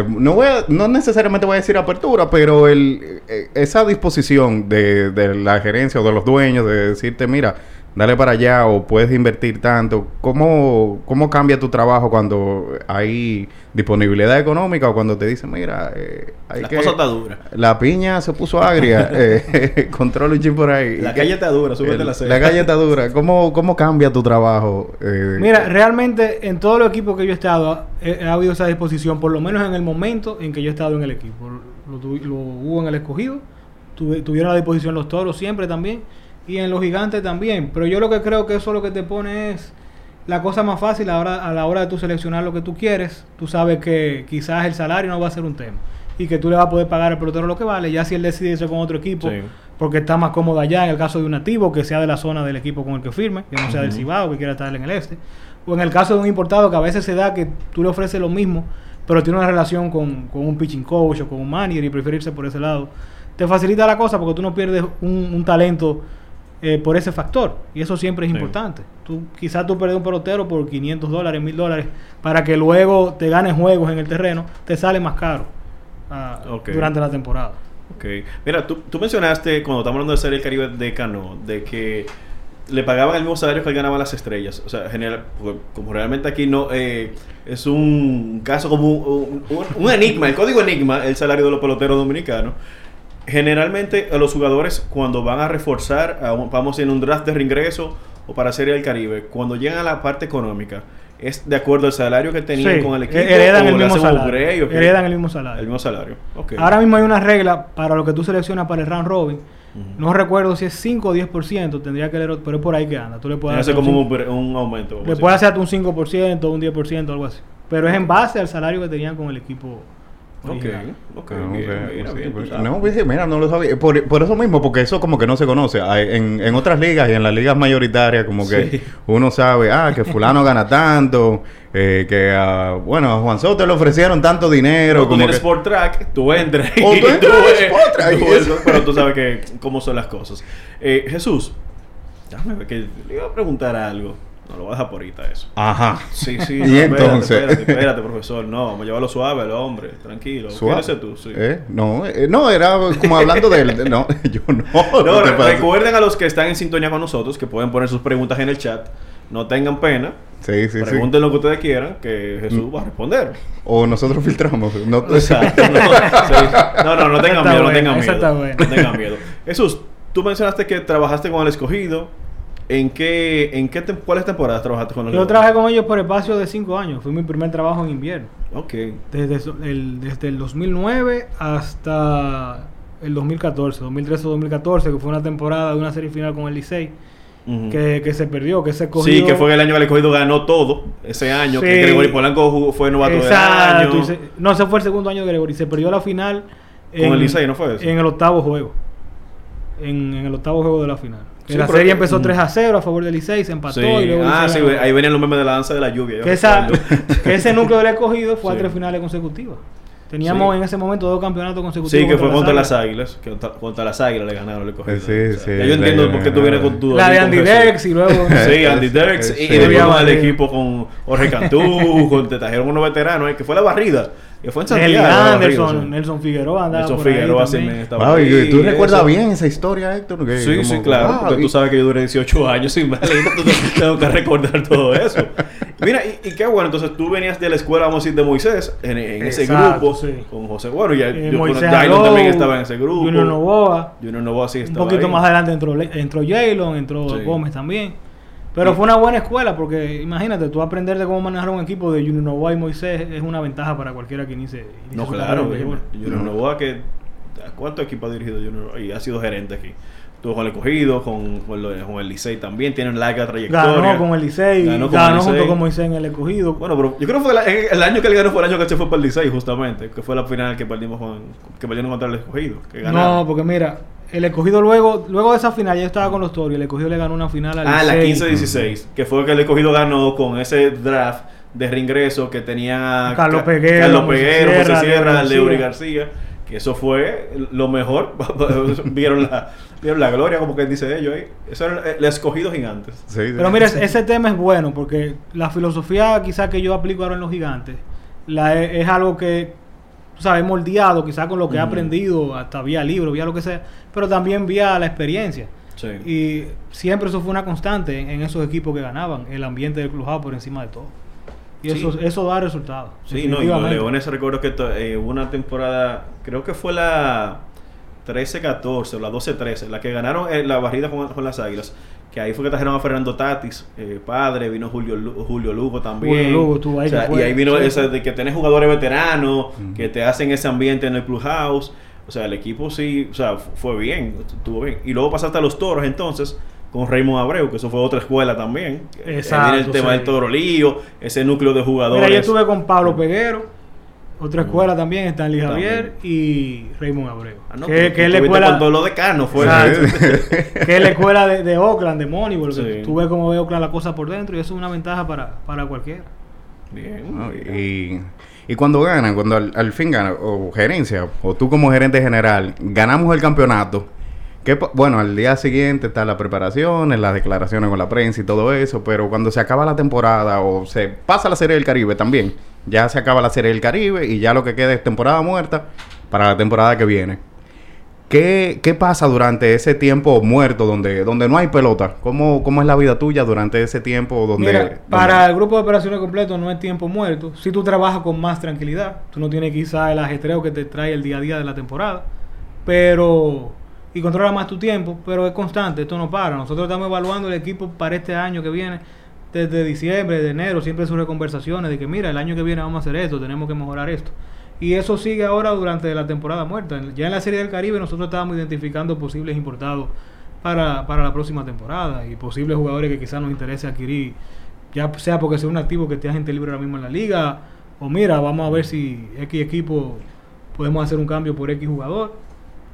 Speaker 1: eh, no, voy a- no necesariamente voy a decir apertura, pero el, eh, esa disposición de, de la gerencia o de los dueños de decirte, mira, dale para allá o puedes invertir tanto. ¿Cómo, cómo cambia tu trabajo cuando hay disponibilidad económica o cuando te dicen, mira, eh, hay
Speaker 2: La
Speaker 1: que...
Speaker 2: cosa está dura.
Speaker 1: La piña se puso agria. eh, control un chin por ahí.
Speaker 2: La
Speaker 1: ¿Qué-
Speaker 2: calle está dura, súbete
Speaker 1: el-
Speaker 2: la ceja.
Speaker 1: La calle está dura. ¿Cómo, cómo cambia tu trabajo? eh,
Speaker 4: Mira, realmente en todos los equipos que yo he estado he- ha habido esa disposición, por lo menos en el momento en que yo he estado en el equipo. Lo, tuvi- lo hubo en el escogido, tuve- tuvieron a disposición los toros siempre también, y en los gigantes también. Pero yo lo que creo que eso lo que te pone es la cosa más fácil a la hora, a la hora de tú seleccionar lo que tú quieres. Tú sabes que quizás el salario no va a ser un tema. Y que tú le vas a poder pagar al pelotero lo que vale. Ya si él decide irse con otro equipo,
Speaker 2: Sí.
Speaker 4: porque está más cómodo allá, en el caso de un nativo, que sea de la zona del equipo con el que firme, que no sea del Cibao, que quiera estar en el este. O en el caso de un importado, que a veces se da que tú le ofreces lo mismo, pero tiene una relación con, con un pitching coach o con un manager y preferirse por ese lado. Te facilita la cosa porque tú no pierdes un, un talento eh, por ese factor. Y eso siempre es
Speaker 2: Sí.
Speaker 4: importante. Tú, quizás tú perdes un pelotero por 500 dólares, 1000 dólares, para que luego te ganes juegos en el terreno, te sale más caro ah, durante la temporada.
Speaker 2: Ok. Mira, tú, tú mencionaste cuando estamos hablando de Serie del Caribe de Cano, de que le pagaban el mismo salario que él ganaba las estrellas. O sea, general, pues, como realmente aquí no eh, es un caso como un, un- un enigma, el código enigma, el salario de los peloteros dominicanos. Generalmente a los jugadores cuando van a reforzar, a un- vamos en un draft de reingreso o para Serie del Caribe, cuando llegan a la parte económica, ¿es de acuerdo al salario que tenían
Speaker 4: Sí,
Speaker 2: con el equipo?
Speaker 4: heredan
Speaker 2: o
Speaker 4: el mismo salario. Heredan el mismo salario.
Speaker 2: El mismo salario.
Speaker 4: Ahora mismo hay una regla para lo que tú seleccionas para el round robin. No recuerdo si es 5 o 10%, tendría que leer, pero es por ahí que anda. Tú le puedes
Speaker 2: Hace
Speaker 4: hacer
Speaker 2: como
Speaker 4: un,
Speaker 2: un, aumento.
Speaker 4: le puedes hacer un 5%, un 10%, algo así. Pero es en base al salario que tenían con el equipo.
Speaker 2: Ok, ok,
Speaker 1: Ah,
Speaker 2: bien,
Speaker 1: ok,
Speaker 2: mira,
Speaker 1: sí,
Speaker 2: bien, tú
Speaker 1: pues, no, mira, no lo sabía. Por, por eso mismo, porque eso como que no se conoce. En, en otras ligas y en las ligas mayoritarias, como que
Speaker 2: Sí.
Speaker 1: uno sabe, ah, que fulano gana tanto, eh, que, bueno, a Juan Soto le ofrecieron tanto dinero.
Speaker 2: Pero tú
Speaker 1: como que-
Speaker 2: Sport Track, tú entras
Speaker 1: O tú entras Sport Track,
Speaker 2: tú pero tú sabes que cómo son las cosas. Eh, Jesús, déjame ver que le iba a preguntar algo. No lo voy a dejar por ahorita eso.
Speaker 1: Ajá.
Speaker 2: Sí, sí.
Speaker 1: Y
Speaker 2: no, espérate,
Speaker 1: entonces.
Speaker 2: Espérate, espérate, profesor. No, vamos a llevarlo suave al hombre. Tranquilo.
Speaker 1: Suave.
Speaker 2: ¿Quién eres tú? Sí.
Speaker 1: ¿Eh? No, eh, no, era como hablando de él. No, yo no.
Speaker 2: No, re- recuerden a los que están en sintonía con nosotros que pueden poner sus preguntas en el chat. No tengan pena.
Speaker 1: Sí, sí, sí.
Speaker 2: Pregunten lo que ustedes quieran, que Jesús va a responder.
Speaker 1: O nosotros filtramos. No,
Speaker 2: Exacto. No, sí. no, no, no tengan miedo, no tengan miedo. No tengan miedo. Jesús, tú mencionaste que trabajaste con el escogido. ¿En qué, en qué cuáles temporadas trabajaste con el
Speaker 4: Yo trabajé con ellos por espacio de cinco años. Fue mi primer trabajo en invierno.
Speaker 2: Ok.
Speaker 4: Desde el, desde el 2009 hasta el 2014, 2013-2014, que fue una temporada de una serie final con el Licey,
Speaker 2: Ujú.
Speaker 4: que, que se perdió, que se cogió...
Speaker 2: Sí, que fue el año que el escogido ganó todo. Ese año que
Speaker 4: Sí.
Speaker 2: Gregory Polanco jugó- fue novato
Speaker 4: Exacto,
Speaker 2: del
Speaker 4: se-
Speaker 2: año.
Speaker 4: no, ese fue el segundo año de Gregory. Se perdió la final
Speaker 2: Con el Licey, ¿no fue eso?
Speaker 4: En el octavo juego. En, en el octavo juego de la final.
Speaker 2: Sí,
Speaker 4: la serie empezó
Speaker 2: Mm.
Speaker 4: 3 a 0 a favor del Licey, se empató
Speaker 2: Sí.
Speaker 4: y luego el
Speaker 2: Ah, sí,
Speaker 4: ganó.
Speaker 2: ahí venían los memes de la danza de la lluvia.
Speaker 4: que, esa, que ese núcleo del escogido fue
Speaker 2: Sí.
Speaker 4: a tres finales consecutivas. Teníamos
Speaker 2: Sí.
Speaker 4: en ese momento dos campeonatos consecutivos.
Speaker 2: Sí, que fue contra las
Speaker 4: Águilas.
Speaker 2: Que contra, contra las águilas le ganaron el escogido.
Speaker 1: Sí, sí,
Speaker 2: ya yo entiendo por qué tú vienes con tu.
Speaker 4: La de Andy. Dex y luego...
Speaker 2: Sí, Andy Derks.
Speaker 1: Sí.
Speaker 2: Y después con el equipo con Jorge Cantú, con, te trajeron unos veteranos, eh, que fue la barrida. Que fue en Santiago.
Speaker 4: Anderson,
Speaker 2: sí.
Speaker 4: Nelson Figueroa andaba
Speaker 2: Nelson
Speaker 4: por ahí
Speaker 2: Figueroa sí
Speaker 4: también.
Speaker 2: me estaba
Speaker 1: Wow, y
Speaker 2: ahí,
Speaker 1: ¿Tú recuerdas
Speaker 2: eso.
Speaker 1: bien esa historia, Héctor? Que
Speaker 2: Sí,
Speaker 1: como-
Speaker 2: sí, claro.
Speaker 1: wow,
Speaker 2: porque
Speaker 1: y-
Speaker 2: tú sabes que yo duré 18 años sin Marlene, entonces tengo que recordar todo eso. Mira, y, y qué bueno, entonces tú venías de la escuela, vamos a decir, de Moisés, en, en ese
Speaker 4: Exacto,
Speaker 2: grupo,
Speaker 4: sí.
Speaker 2: con José Bueno, y ya,
Speaker 4: Eh,
Speaker 2: yo,
Speaker 4: Moisés
Speaker 2: Dylan también estaba en ese grupo.
Speaker 4: Junior Novoa.
Speaker 2: Junior Novoa sí
Speaker 4: Un
Speaker 2: estaba
Speaker 4: poquito
Speaker 2: ahí.
Speaker 4: más adelante entró, entró Jalen, entró
Speaker 2: Sí.
Speaker 4: Gómez también. Pero fue una buena escuela porque imagínate, tú aprender de cómo manejar un equipo de Junior Novoa y Moisés es una ventaja para cualquiera que inicie. inicie
Speaker 2: No, claro,
Speaker 4: carrera en
Speaker 2: dime.
Speaker 4: béisbol.
Speaker 2: Junior Novoa, que, ¿a ¿cuántos equipos ha dirigido Junior Novoa? Y ha sido gerente aquí. Estuvo con el Cogido, con, con, el Licey también, tiene una larga trayectoria.
Speaker 4: Ganó con el Licey,
Speaker 2: Ganó
Speaker 4: ganó,
Speaker 2: con el
Speaker 4: junto
Speaker 2: Licey.
Speaker 4: con Moisés en el escogido.
Speaker 2: Bueno, pero yo creo que fue la- el, año que él ganó fue el año que se fue para el Licey, justamente, que fue la final que perdimos con, que perdieron contra el escogido. Que
Speaker 4: no, porque mira, el escogido luego, luego de esa final, ya estaba con los Toros y el escogido le ganó una final al
Speaker 2: Ah, la
Speaker 4: Licey.
Speaker 2: 15-16, que fue que el escogido ganó con ese draft de reingreso que tenía
Speaker 4: Carlos
Speaker 2: Ca-
Speaker 4: Peguero,
Speaker 2: Carlos
Speaker 4: José
Speaker 2: Peguero,
Speaker 4: Sierra,
Speaker 2: José Sierra,
Speaker 4: Leury García.
Speaker 2: García, que eso fue lo mejor. vieron, la, vieron la gloria, como que dice ellos ahí. Eso era el, escogido gigantes.
Speaker 1: Sí, sí.
Speaker 4: Pero mira, ese tema es bueno porque la filosofía quizás que yo aplico ahora en los gigantes la es, es algo que, sabes, moldeado quizás con lo que he
Speaker 2: Ujú.
Speaker 4: aprendido, hasta vía libro, vía lo que sea, pero también vía la experiencia.
Speaker 2: Sí.
Speaker 4: Y siempre eso fue una constante en, en esos equipos que ganaban, el ambiente del clubhouse por encima de todo. Y
Speaker 2: Sí.
Speaker 4: eso, eso da resultados.
Speaker 2: Sí, no, y los
Speaker 4: definitivamente.
Speaker 2: Leones recuerdo que eh, hubo una temporada, creo que fue la 13-14 o la 12-13, la que ganaron eh, la barrida con, con las Águilas, que ahí fue que trajeron a Fernando Tatis, eh, padre, vino Julio, Lu- Julio Lugo también.
Speaker 4: Julio Lugo estuvo ahí,
Speaker 2: O sea, y ahí vino
Speaker 4: sí.
Speaker 2: ese de que tenés jugadores veteranos, que te hacen ese ambiente en el clubhouse. O sea, el equipo sí, o sea, fu- fue bien, estuvo bien. Y luego pasaste a los toros entonces con Raymond Abreu, que eso fue otra escuela también.
Speaker 4: Exacto,
Speaker 2: viene el tema
Speaker 4: sí.
Speaker 2: del toro lío, ese núcleo de jugadores.
Speaker 4: Mira, yo estuve con Pablo Peguero, otra escuela también, Stanley
Speaker 2: También.
Speaker 4: Javier y Raymond Abreu.
Speaker 2: Ah, no,
Speaker 4: que, es la escuela,
Speaker 2: con todos los decanos, fue.
Speaker 4: Que es la escuela de, de Oakland, de Moneyball.
Speaker 2: Sí.
Speaker 4: Tú ves cómo ve Oakland la cosa por dentro y eso es una ventaja para, para cualquiera.
Speaker 2: Bien.
Speaker 1: ¿no? Y, y cuando ganan, cuando al, al fin ganan, o gerencia, o tú como gerente general, ganamos el campeonato. Que, bueno, al día siguiente está la preparación, las declaraciones con la prensa y todo eso, pero cuando se acaba la temporada o se pasa la Serie del Caribe también, ya se acaba la Serie del Caribe y ya lo que queda es temporada muerta para la temporada que viene. ¿Qué, qué pasa durante ese tiempo muerto donde, donde no hay pelota? ¿Cómo, ¿Cómo es la vida tuya durante ese tiempo donde...
Speaker 4: Mira,
Speaker 1: donde-
Speaker 4: para el grupo de operaciones completo no es tiempo muerto. Si tú trabajas con más tranquilidad, tú no tienes quizá el ajetreo que te trae el día a día de la temporada, pero y controla más tu tiempo, pero es constante, esto no para. Nosotros estamos evaluando el equipo para este año que viene, desde diciembre, de enero, siempre surgen conversaciones de que mira, el año que viene vamos a hacer esto, tenemos que mejorar esto. Y eso sigue ahora durante la temporada muerta. Ya en la Serie del Caribe nosotros estábamos identificando posibles importados para, para la próxima temporada y posibles jugadores que quizás nos interese adquirir, ya sea porque sea un activo que esté agente libre ahora mismo en la liga, o mira, vamos a ver si X equipo podemos hacer un cambio por X jugador.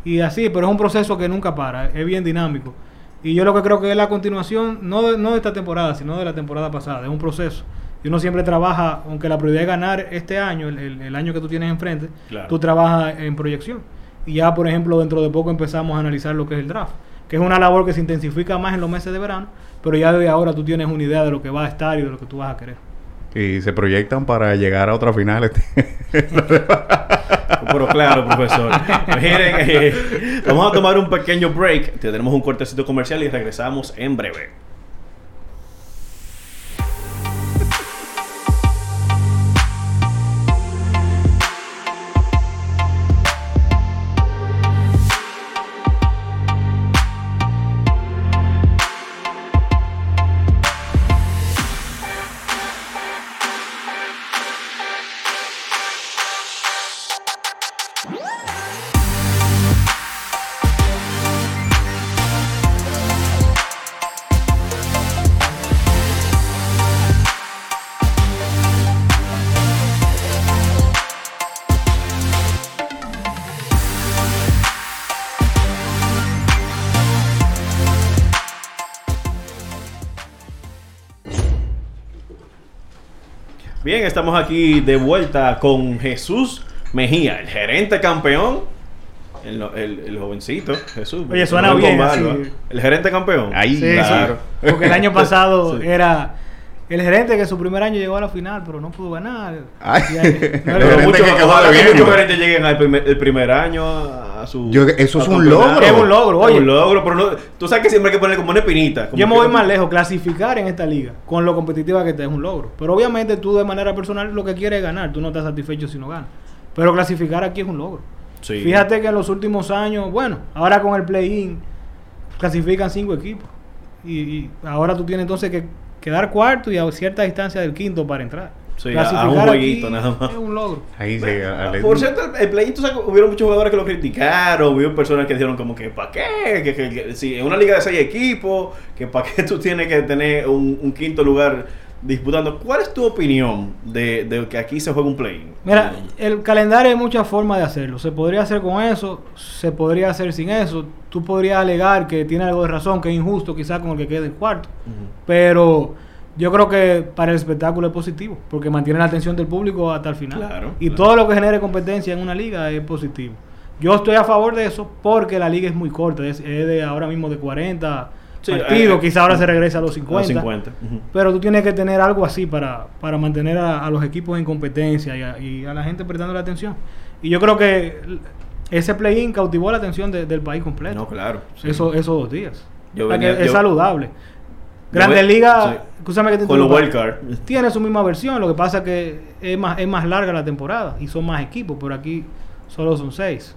Speaker 4: Y así, pero es un proceso que nunca para, es bien dinámico. Y yo lo que creo que es la continuación, no de, no de esta temporada, sino de la temporada pasada, es un proceso. Y uno siempre trabaja, aunque la prioridad es ganar este año, el, el- el año que tú tienes enfrente,
Speaker 2: Claro.
Speaker 4: tú trabajas en proyección. Y ya, por ejemplo, dentro de poco empezamos a analizar lo que es el draft. que es una labor que se intensifica más en los meses de verano, pero ya desde ahora tú tienes una idea de lo que va a estar y de lo que tú vas a querer.
Speaker 1: Y se proyectan para llegar a otra final. este.
Speaker 2: Pero claro, profesor. Miren, eh, vamos a tomar un pequeño break. Tenemos un cortecito comercial y regresamos en breve. Bien, estamos aquí de vuelta con Jesús Mejía, el gerente campeón. El, el- el jovencito, Jesús.
Speaker 4: Oye, suena bien.
Speaker 2: El gerente campeón.
Speaker 1: Ahí,
Speaker 4: Sí,
Speaker 2: claro.
Speaker 4: sí. Porque el año pasado
Speaker 2: Sí.
Speaker 4: era el gerente que su primer año llegó a la final, pero no pudo ganar.
Speaker 1: Ay.
Speaker 4: Ahí- no
Speaker 2: Pero muchos,
Speaker 1: que quedó
Speaker 2: ojalá que
Speaker 1: debiendo.
Speaker 2: muchos gerentes lleguen al primer, el primer año a, a su.
Speaker 1: Yo- eso
Speaker 2: a
Speaker 1: es un logro.
Speaker 4: Es un logro, oye.
Speaker 2: Es un logro, pero no, tú sabes que siempre hay que poner como una espinita. como
Speaker 4: Yo me voy más lejos, clasificar en esta liga, con lo competitiva que está, es un logro. Pero obviamente tú de manera personal lo que quieres es ganar, tú no estás satisfecho si no ganas. Pero clasificar aquí es un logro.
Speaker 2: Sí.
Speaker 4: Fíjate que en los últimos años, bueno, ahora con el play-in clasifican cinco equipos. Y, y ahora tú tienes entonces que quedar cuarto y a cierta distancia del quinto para entrar.
Speaker 2: Sí, a- a un jueguito nada más.
Speaker 4: es un logro.
Speaker 1: Ahí sí,
Speaker 2: Ah,
Speaker 1: Ale-
Speaker 2: Por cierto, el, tú sabes, hubieron muchos jugadores que lo criticaron, hubieron personas que dijeron como que ¿para qué? Que, que- que- si en una liga de seis equipos, que ¿para qué tú tienes que tener un, un quinto lugar disputando? ¿Cuál es tu opinión de, de que aquí se juega un play-in?
Speaker 4: Mira, el calendario hay muchas formas de hacerlo. Se podría hacer con eso, se podría hacer sin eso. Tú podrías alegar que tiene algo de razón, que es injusto quizás con el que quede en cuarto. Pero yo creo que para el espectáculo es positivo, porque mantiene la atención del público hasta el final.
Speaker 2: Claro,
Speaker 4: y
Speaker 2: claro.
Speaker 4: todo lo que genere competencia en una liga es positivo. Yo estoy a favor de eso porque la liga es muy corta, es, es de ahora mismo de 40
Speaker 2: Sí,
Speaker 4: partidos,
Speaker 2: eh,
Speaker 4: quizá ahora se regresa a los
Speaker 2: A
Speaker 4: 50.
Speaker 2: los 50. ujú.
Speaker 4: Pero tú tienes que tener algo así para, para mantener a, a los equipos en competencia y a, y a la gente prestando la atención. Y yo creo que ese play-in cautivó la atención de- del país completo.
Speaker 2: No, claro. sí.
Speaker 4: Eso, esos dos días.
Speaker 2: Yo venía-
Speaker 4: es
Speaker 2: yo-
Speaker 4: saludable. Grandes Ligas, escúchame que te
Speaker 2: Con los wildcard.
Speaker 4: Tiene su misma versión, lo que pasa es que es más, es más larga la temporada y son más equipos, pero aquí solo son seis.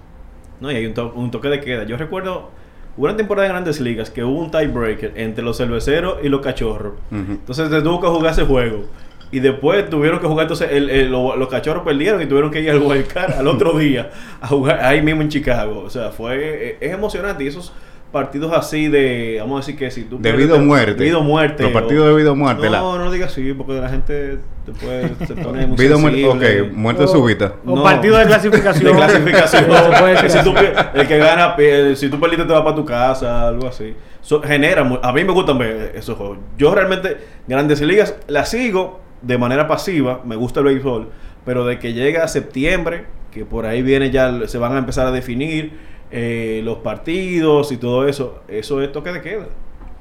Speaker 2: No, y hay un, to- un toque de queda. Yo recuerdo hubo una temporada de grandes ligas que hubo un tiebreaker entre los cerveceros y los cachorros. Entonces se tuvo que jugar ese juego. Y después tuvieron que jugar, entonces el- el- lo- los cachorros perdieron y tuvieron que ir al wildcard al otro día a jugar ahí mismo en Chicago. O sea, fue eh, es emocionante. Y esos partidos así de, vamos a decir que si tú...
Speaker 1: De
Speaker 2: pierdes,
Speaker 1: vida o
Speaker 2: te-
Speaker 1: muerte.
Speaker 2: Vida o muerte.
Speaker 1: Los partidos de vida o muerte,
Speaker 2: No,
Speaker 1: la-
Speaker 2: no digas así, porque la gente después se pone muy
Speaker 1: Vida o muerte,
Speaker 2: sensible.
Speaker 1: ok, muerte
Speaker 4: O-
Speaker 1: súbita.
Speaker 4: O partido de clasificación.
Speaker 2: De clasificación.
Speaker 4: Puede
Speaker 2: Que si tú el que gana, si tú perdiste, te vas para tu casa, algo así. So, genera, a mí me gustan ver esos juegos. Yo realmente, Grandes Ligas, las sigo de manera pasiva, me gusta el béisbol, pero de que llega a septiembre, que por ahí viene ya, se van a empezar a definir eh, los partidos y todo eso, eso es toque de queda.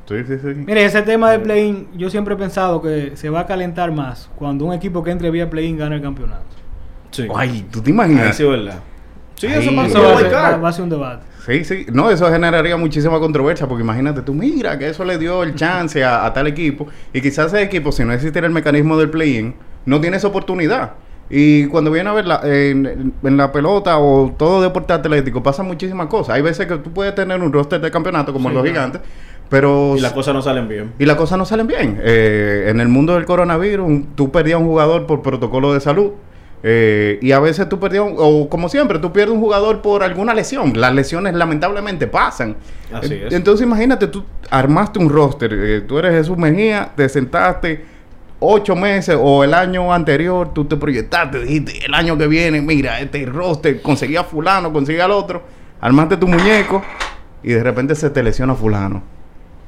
Speaker 1: Sí, sí, sí.
Speaker 4: Mire, ese tema de play-in, yo siempre he pensado que se va a calentar más cuando un equipo que entre vía play-in gana el campeonato.
Speaker 2: Sí.
Speaker 1: Ay, ¿tú te
Speaker 2: Ahí
Speaker 1: imaginas?
Speaker 2: sí es verdad. Sí,
Speaker 1: Ahí.
Speaker 2: eso
Speaker 4: Eso a, ser, va a ser un debate.
Speaker 1: Sí, sí. No, eso generaría muchísima controversia porque imagínate tú, mira, que eso le dio el chance a, a tal equipo y quizás ese equipo, si no existiera el mecanismo del play-in, no tiene esa oportunidad. Y cuando viene a ver la, en, en la pelota o todo deporte atlético, pasan muchísimas cosas. Hay veces que tú puedes tener un roster de campeonato como
Speaker 4: Sí,
Speaker 1: los
Speaker 4: claro.
Speaker 1: gigantes, pero
Speaker 2: Y las cosas no salen bien.
Speaker 1: y las cosas no salen bien. Eh, en el mundo del coronavirus, tú perdías un jugador por protocolo de salud. eh, y a veces tú perdías, o como siempre, tú pierdes un jugador por alguna lesión. Las lesiones lamentablemente pasan.
Speaker 2: Así es.
Speaker 1: Entonces imagínate, tú armaste un roster. eh, tú eres Jesús Mejía, te sentaste ocho meses o el año anterior, tú te proyectaste, dijiste, el año que viene, mira, este roster, conseguí a fulano, conseguí al otro. Armaste tu muñeco y de repente se te lesiona fulano.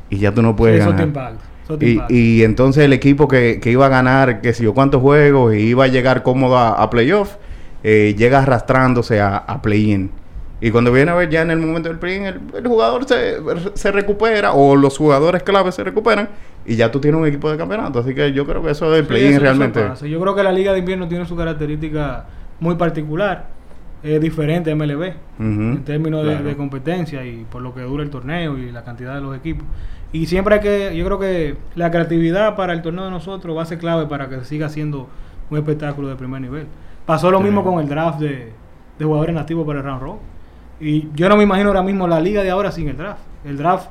Speaker 1: Y ya tú no puedes
Speaker 4: eso te
Speaker 1: ganar.
Speaker 4: impacta. Eso te
Speaker 1: Y,
Speaker 4: impacta.
Speaker 1: y entonces el equipo que, que iba a ganar, que si yo cuántos juegos, y iba a llegar cómodo a, a playoff, eh, llega arrastrándose a, a play-in. Y cuando viene a ver ya en el momento del play-in, el, el jugador se, se recupera o los jugadores claves se recuperan y ya tú tienes un equipo de campeonato. Así que yo creo que eso del
Speaker 4: Sí,
Speaker 1: play-in realmente...
Speaker 4: pasa. Yo creo que la Liga de Invierno tiene su característica muy particular. Diferente a MLB en términos de- competencia y por lo que dura el torneo y la cantidad de los equipos. Y siempre hay que, yo creo que la creatividad para el torneo de nosotros va a ser clave para que siga siendo un espectáculo de primer nivel. Pasó lo
Speaker 1: Sí.
Speaker 4: mismo con el draft de, de jugadores nativos para el round robin. Y yo no me imagino ahora mismo la liga de ahora sin el draft. El draft,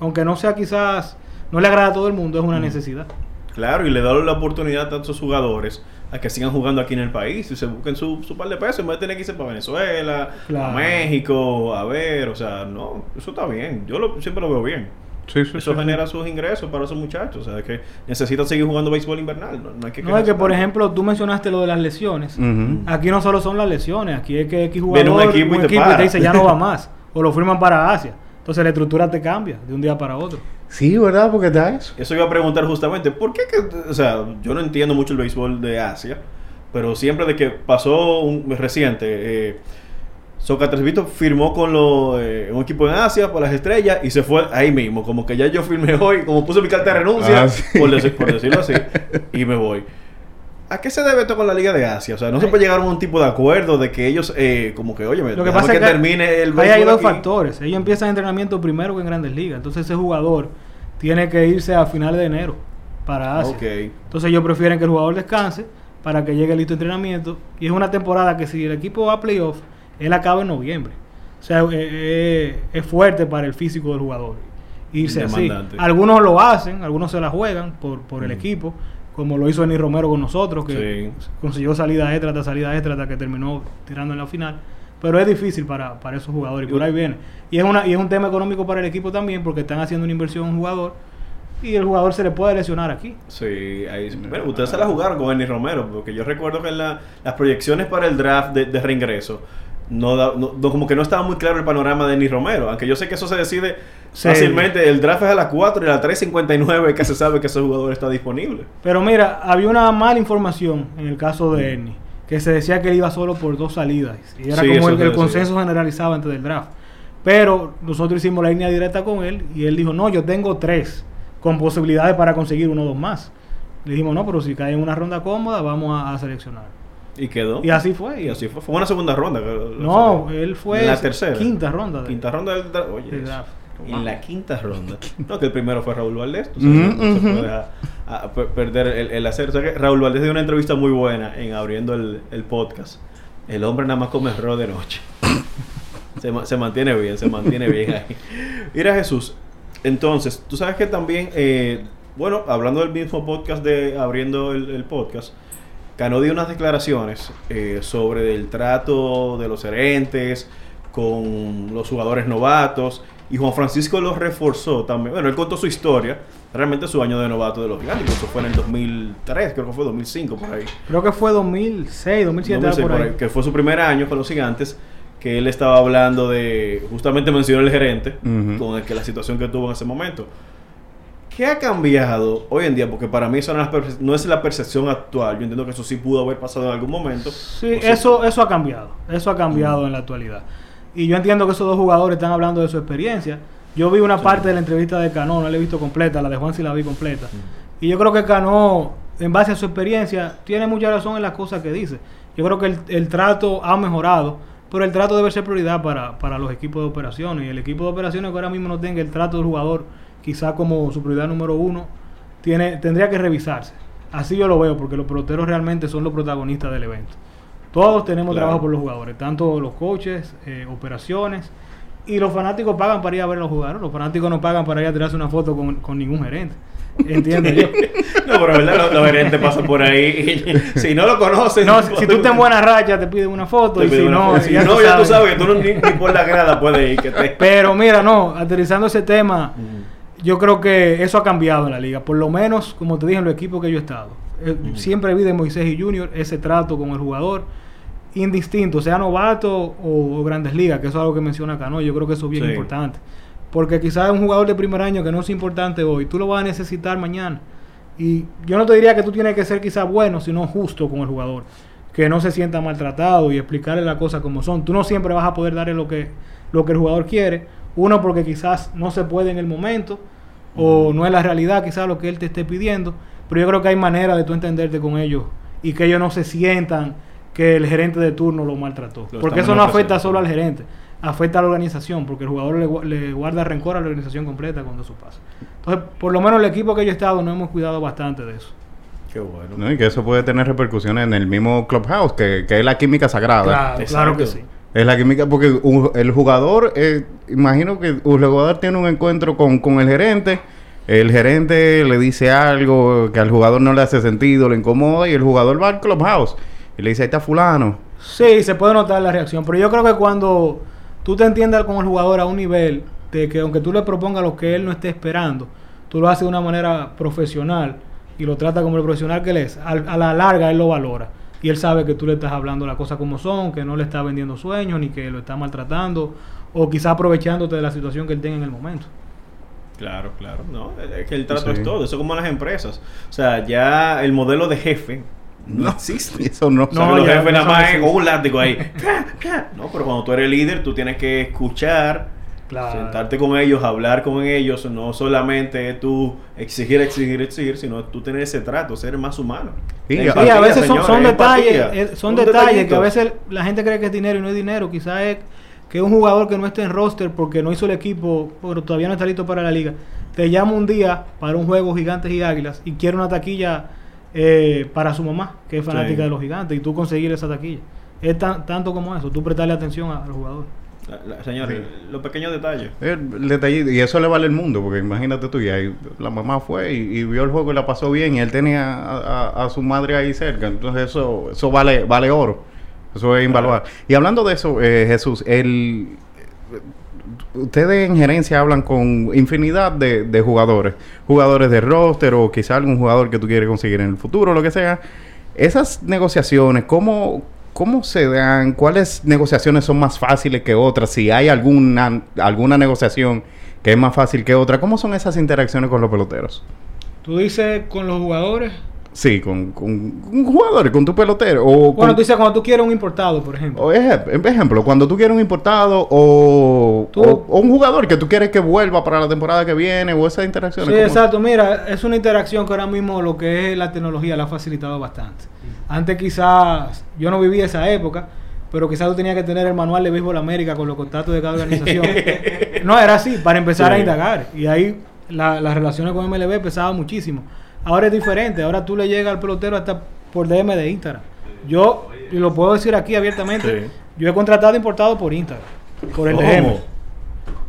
Speaker 4: aunque no sea quizás, no le agrada a todo el mundo, es una necesidad.
Speaker 2: Claro, y le da la oportunidad a tantos jugadores a que sigan jugando aquí en el país y se busquen su, su par de pesos en vez de tener que irse para Venezuela,
Speaker 4: Claro.
Speaker 2: a México, a ver, o sea, no, eso está bien, yo lo, siempre lo veo bien.
Speaker 1: Sí, sí,
Speaker 2: Eso
Speaker 1: sí.
Speaker 2: genera sus ingresos para esos muchachos, o sea, que necesitan seguir jugando béisbol invernal, no, no hay que
Speaker 4: No, es que por ejemplo, tú mencionaste lo de las lesiones. Aquí no solo son las lesiones, aquí es que X jugador,
Speaker 2: un equipo y te
Speaker 4: y
Speaker 2: para.
Speaker 4: te dice ya no va más. o lo firman para Asia. Entonces la estructura te cambia de un día para otro.
Speaker 1: Sí, ¿verdad? Porque da eso.
Speaker 2: Eso iba a preguntar justamente, ¿por qué que, o sea, yo no entiendo mucho el béisbol de Asia, pero siempre de que pasó un reciente, eh, Sócrates Vito firmó con lo, eh, un equipo en Asia por las estrellas y se fue ahí mismo, como que ya yo firmé hoy, como puse mi carta de renuncia,
Speaker 1: Ah, sí.
Speaker 2: por, decir- por decirlo así, y me voy. ¿A qué se debe esto con la Liga de Asia? O sea, no se puede llegar a un tipo de acuerdo de que ellos, eh, como que, oye, me
Speaker 4: Lo que pasa
Speaker 2: que
Speaker 4: es que
Speaker 2: termine el
Speaker 4: ahí hay
Speaker 2: béisbol
Speaker 4: dos
Speaker 2: aquí.
Speaker 4: factores. Ellos empiezan entrenamiento primero que en Grandes Ligas. Entonces ese jugador tiene que irse a finales de enero para Asia. Entonces ellos prefieren que el jugador descanse para que llegue listo entrenamiento. Y es una temporada que si el equipo va a playoff, él acaba en noviembre. O sea, eh, eh, es fuerte para el físico del jugador. Irse así. Algunos lo hacen, algunos se la juegan por, por el
Speaker 2: Mm.
Speaker 4: equipo, como lo hizo Eni Romero con nosotros, que
Speaker 2: Sí.
Speaker 4: consiguió salida extra salida extra hasta que terminó tirando en la final. Pero es difícil para, para esos jugadores y por ahí viene. Y es, una, y es un tema económico para el equipo también porque están haciendo una inversión en un jugador y el jugador se le puede lesionar aquí.
Speaker 2: Sí, ahí, bueno, ustedes se la jugaron con Benny Romero, porque yo recuerdo que en la- las proyecciones para el draft de, de reingreso, no, da- no- no- como que no estaba muy claro el panorama de Benny Romero, aunque yo sé que eso se decide
Speaker 4: Sí.
Speaker 2: fácilmente, el draft es a las 4 y a las 3.59 que se sabe que ese jugador está disponible.
Speaker 4: Pero mira, había una mala información en el caso de Ernie, que se decía que él iba solo por dos salidas. Y era
Speaker 2: Sí,
Speaker 4: como el, el consenso generalizado antes del draft. Pero nosotros hicimos la línea directa con él y él dijo, no, yo tengo tres, con posibilidades para conseguir uno o dos más. Le dijimos, no, pero si cae en una ronda cómoda, vamos a, a seleccionar.
Speaker 2: Y quedó.
Speaker 4: Y así fue.
Speaker 2: Y así fue. Fue una segunda ronda.
Speaker 4: No, él fue
Speaker 2: en la tercera.
Speaker 4: quinta ronda. de-
Speaker 2: Quinta ronda del draft. Oye. En la quinta ronda. No, que el primero fue Raúl Valdés. tú sabes, no se
Speaker 1: ujú.
Speaker 2: puede dejar, a- per- perder el, el hacer. O sea que Raúl Valdés dio una entrevista muy buena en abriendo el, el podcast. El hombre nada más come arroz de noche. se, se mantiene bien, se mantiene bien ahí. Mira Jesús, entonces, tú sabes que también, eh, bueno, hablando del mismo podcast de abriendo el, el podcast, Cano dio unas declaraciones eh, sobre el trato de los gerentes con los jugadores novatos y Juan Francisco los reforzó también. Bueno, él contó su historia, realmente su año de novato de los gigantes, eso fue en el 2003, creo que fue 2005 por ahí.
Speaker 4: Creo que fue 2006, 2007,
Speaker 2: 2006
Speaker 4: por
Speaker 2: por
Speaker 4: ahí.
Speaker 2: ahí, que fue su primer año con los gigantes, que él estaba hablando de, justamente mencionó el gerente, con el que la situación que tuvo en ese momento. ¿Qué ha cambiado hoy en día? Porque para mí eso no es, la perce- no es la percepción actual. Yo entiendo que eso sí pudo haber pasado en algún momento.
Speaker 4: Sí,
Speaker 2: O sea,
Speaker 4: eso, eso ha cambiado. Eso ha cambiado en la actualidad. Y yo entiendo que esos dos jugadores están hablando de su experiencia. Yo vi una parte de la entrevista de Cano, no la he visto completa, la de Juan sí la vi completa. Y yo creo que Cano, en base a su experiencia, tiene mucha razón en las cosas que dice. Yo creo que el, el trato ha mejorado, pero el trato debe ser prioridad para, para los equipos de operaciones. Y el equipo de operaciones que ahora mismo no tenga el trato del jugador, quizá como su prioridad número uno, tiene, tendría que revisarse. Así yo lo veo, porque los peloteros realmente son los protagonistas del evento. Todos tenemos
Speaker 2: Claro.
Speaker 4: trabajo por los jugadores, tanto los coaches, eh, operaciones, y los fanáticos pagan para ir a ver a los jugadores. Los fanáticos no pagan para ir a tirarse una foto con, con ningún gerente. ¿Entiendes? yo?
Speaker 2: No, pero verdad, los, los gerentes pasan por ahí. y si no lo conocen.
Speaker 4: No, si, si tú estás en buena racha, te piden una foto.
Speaker 2: te
Speaker 4: y si no.
Speaker 2: Si
Speaker 4: ya
Speaker 2: no,
Speaker 4: tú
Speaker 2: ya tú
Speaker 4: sabes.
Speaker 2: que tú no, ni, ni por la grada puedes ir. Que te...
Speaker 4: Pero mira, no, aterrizando ese tema, yo creo que eso ha cambiado en la liga. Por lo menos, como te dije, en los equipos que yo he estado. Eh, Siempre vi de Moisés y Junior ese trato con el jugador, indistinto, sea novato o, o grandes ligas, que eso es algo que menciona acá, ¿no? Yo creo que eso es bien
Speaker 2: Sí.
Speaker 4: importante. Porque quizás un jugador de primer año que no es importante hoy, tú lo vas a necesitar mañana. Y yo no te diría que tú tienes que ser quizás bueno, sino justo con el jugador. que no se sienta maltratado y explicarle las cosas como son. Tú no siempre vas a poder darle lo que, lo que el jugador quiere. Uno, porque quizás no se puede en el momento o no es la realidad quizás lo que él te esté pidiendo. Pero yo creo que hay manera de tú entenderte con ellos y que ellos no se sientan que el gerente de turno lo maltrató.
Speaker 2: Lo
Speaker 4: porque eso no afecta solo al gerente, afecta a la organización, porque el jugador le, le guarda rencor a la organización completa cuando eso pasa. Entonces, por lo menos el equipo que yo he estado no hemos cuidado bastante de eso.
Speaker 2: Qué bueno.
Speaker 1: ¿no? Y que eso puede tener repercusiones en el mismo clubhouse, que, que es la química sagrada.
Speaker 4: Claro, claro que sí.
Speaker 1: Es la química, porque el jugador, eh, imagino que el jugador tiene un encuentro con, con el gerente, el gerente le dice algo que al jugador no le hace sentido, le incomoda, y el jugador va al clubhouse y le dice, ahí está fulano.
Speaker 4: Sí, se puede notar la reacción, pero yo creo que cuando tú te entiendas con el jugador a un nivel de que aunque tú le propongas lo que él no esté esperando, tú lo haces de una manera profesional y lo trata como el profesional que él es, a la larga él lo valora. Y él sabe que tú le estás hablando las cosas como son, que no le estás vendiendo sueños, ni que lo estás maltratando, o quizás aprovechándote de la situación que él tenga en el momento.
Speaker 2: Claro, claro. No, es que el trato
Speaker 1: Sí.
Speaker 2: es todo. Eso como las empresas. O sea, ya el modelo de jefe no, existe.
Speaker 1: Eso no.
Speaker 2: O sea,
Speaker 4: No,
Speaker 2: que los
Speaker 4: ya,
Speaker 2: jefes
Speaker 4: ya
Speaker 2: nada
Speaker 4: no
Speaker 2: más es un látigo ahí. no, pero cuando tú eres líder, tú tienes que escuchar,
Speaker 4: Claro.
Speaker 2: sentarte con ellos, hablar con ellos. No solamente tú exigir, exigir, exigir, sino tú tener ese trato, ser más humano.
Speaker 1: Sí, Sí,
Speaker 4: a veces son,
Speaker 2: señores,
Speaker 4: son detalles,
Speaker 2: empatía.
Speaker 4: eh, son detalles que a veces la gente cree que es dinero y no es dinero. Quizás es que un jugador que no esté en roster porque no hizo el equipo, pero todavía no está listo para la liga, te llama un día para un juego Gigantes y Águilas y quiere una taquilla eh, para su mamá, que es fanática
Speaker 2: Sí.
Speaker 4: de los Gigantes, y tú conseguir esa taquilla. Es tan- tanto como eso, tú prestarle atención a- al jugador.
Speaker 2: La- la- señores,
Speaker 1: Sí.
Speaker 2: los pequeños detalles.
Speaker 1: El, el detallito, y eso le vale el mundo, porque imagínate tú, y ahí la mamá fue y, y vio el juego y la pasó bien, y él tenía a, a- a su madre ahí cerca, entonces eso eso vale vale oro, eso es invaluable. Y hablando de eso, eh, Jesús, el ustedes en gerencia hablan con infinidad de, de jugadores, jugadores de roster o quizá algún jugador que tú quieres conseguir en el futuro, lo que sea. Esas negociaciones, ¿cómo, cómo se dan? ¿Cuáles negociaciones son más fáciles que otras? Si hay alguna, alguna negociación que es más fácil que otra, ¿cómo son esas interacciones con los peloteros?
Speaker 4: Tú dices con los jugadores.
Speaker 1: Sí, con, con, con jugadores, con tu pelotero. O
Speaker 4: Bueno,
Speaker 1: con-
Speaker 4: tú dices cuando tú quieres un importado, por ejemplo.
Speaker 1: o por ejemplo, cuando tú quieres un importado o,
Speaker 4: Tú-
Speaker 1: o- o un jugador que tú quieres que vuelva para la temporada que viene o esas interacciones.
Speaker 4: Sí,
Speaker 1: ¿cómo?
Speaker 4: exacto. Mira, es una interacción que ahora mismo lo que es la tecnología la ha facilitado bastante. Antes quizás, yo no viví esa época, pero quizás tú tenías que tener el manual de Béisbol América con los contactos de cada organización. no, era así, para empezar
Speaker 2: Sí.
Speaker 4: a indagar. Y ahí la- las relaciones con MLB pesaban muchísimo. Ahora es diferente, ahora tú le llegas al pelotero hasta por DM de Instagram. Yo, y lo puedo decir aquí abiertamente,
Speaker 2: Sí.
Speaker 4: yo he contratado importado por Instagram, por el
Speaker 2: ¿Cómo?
Speaker 4: DM.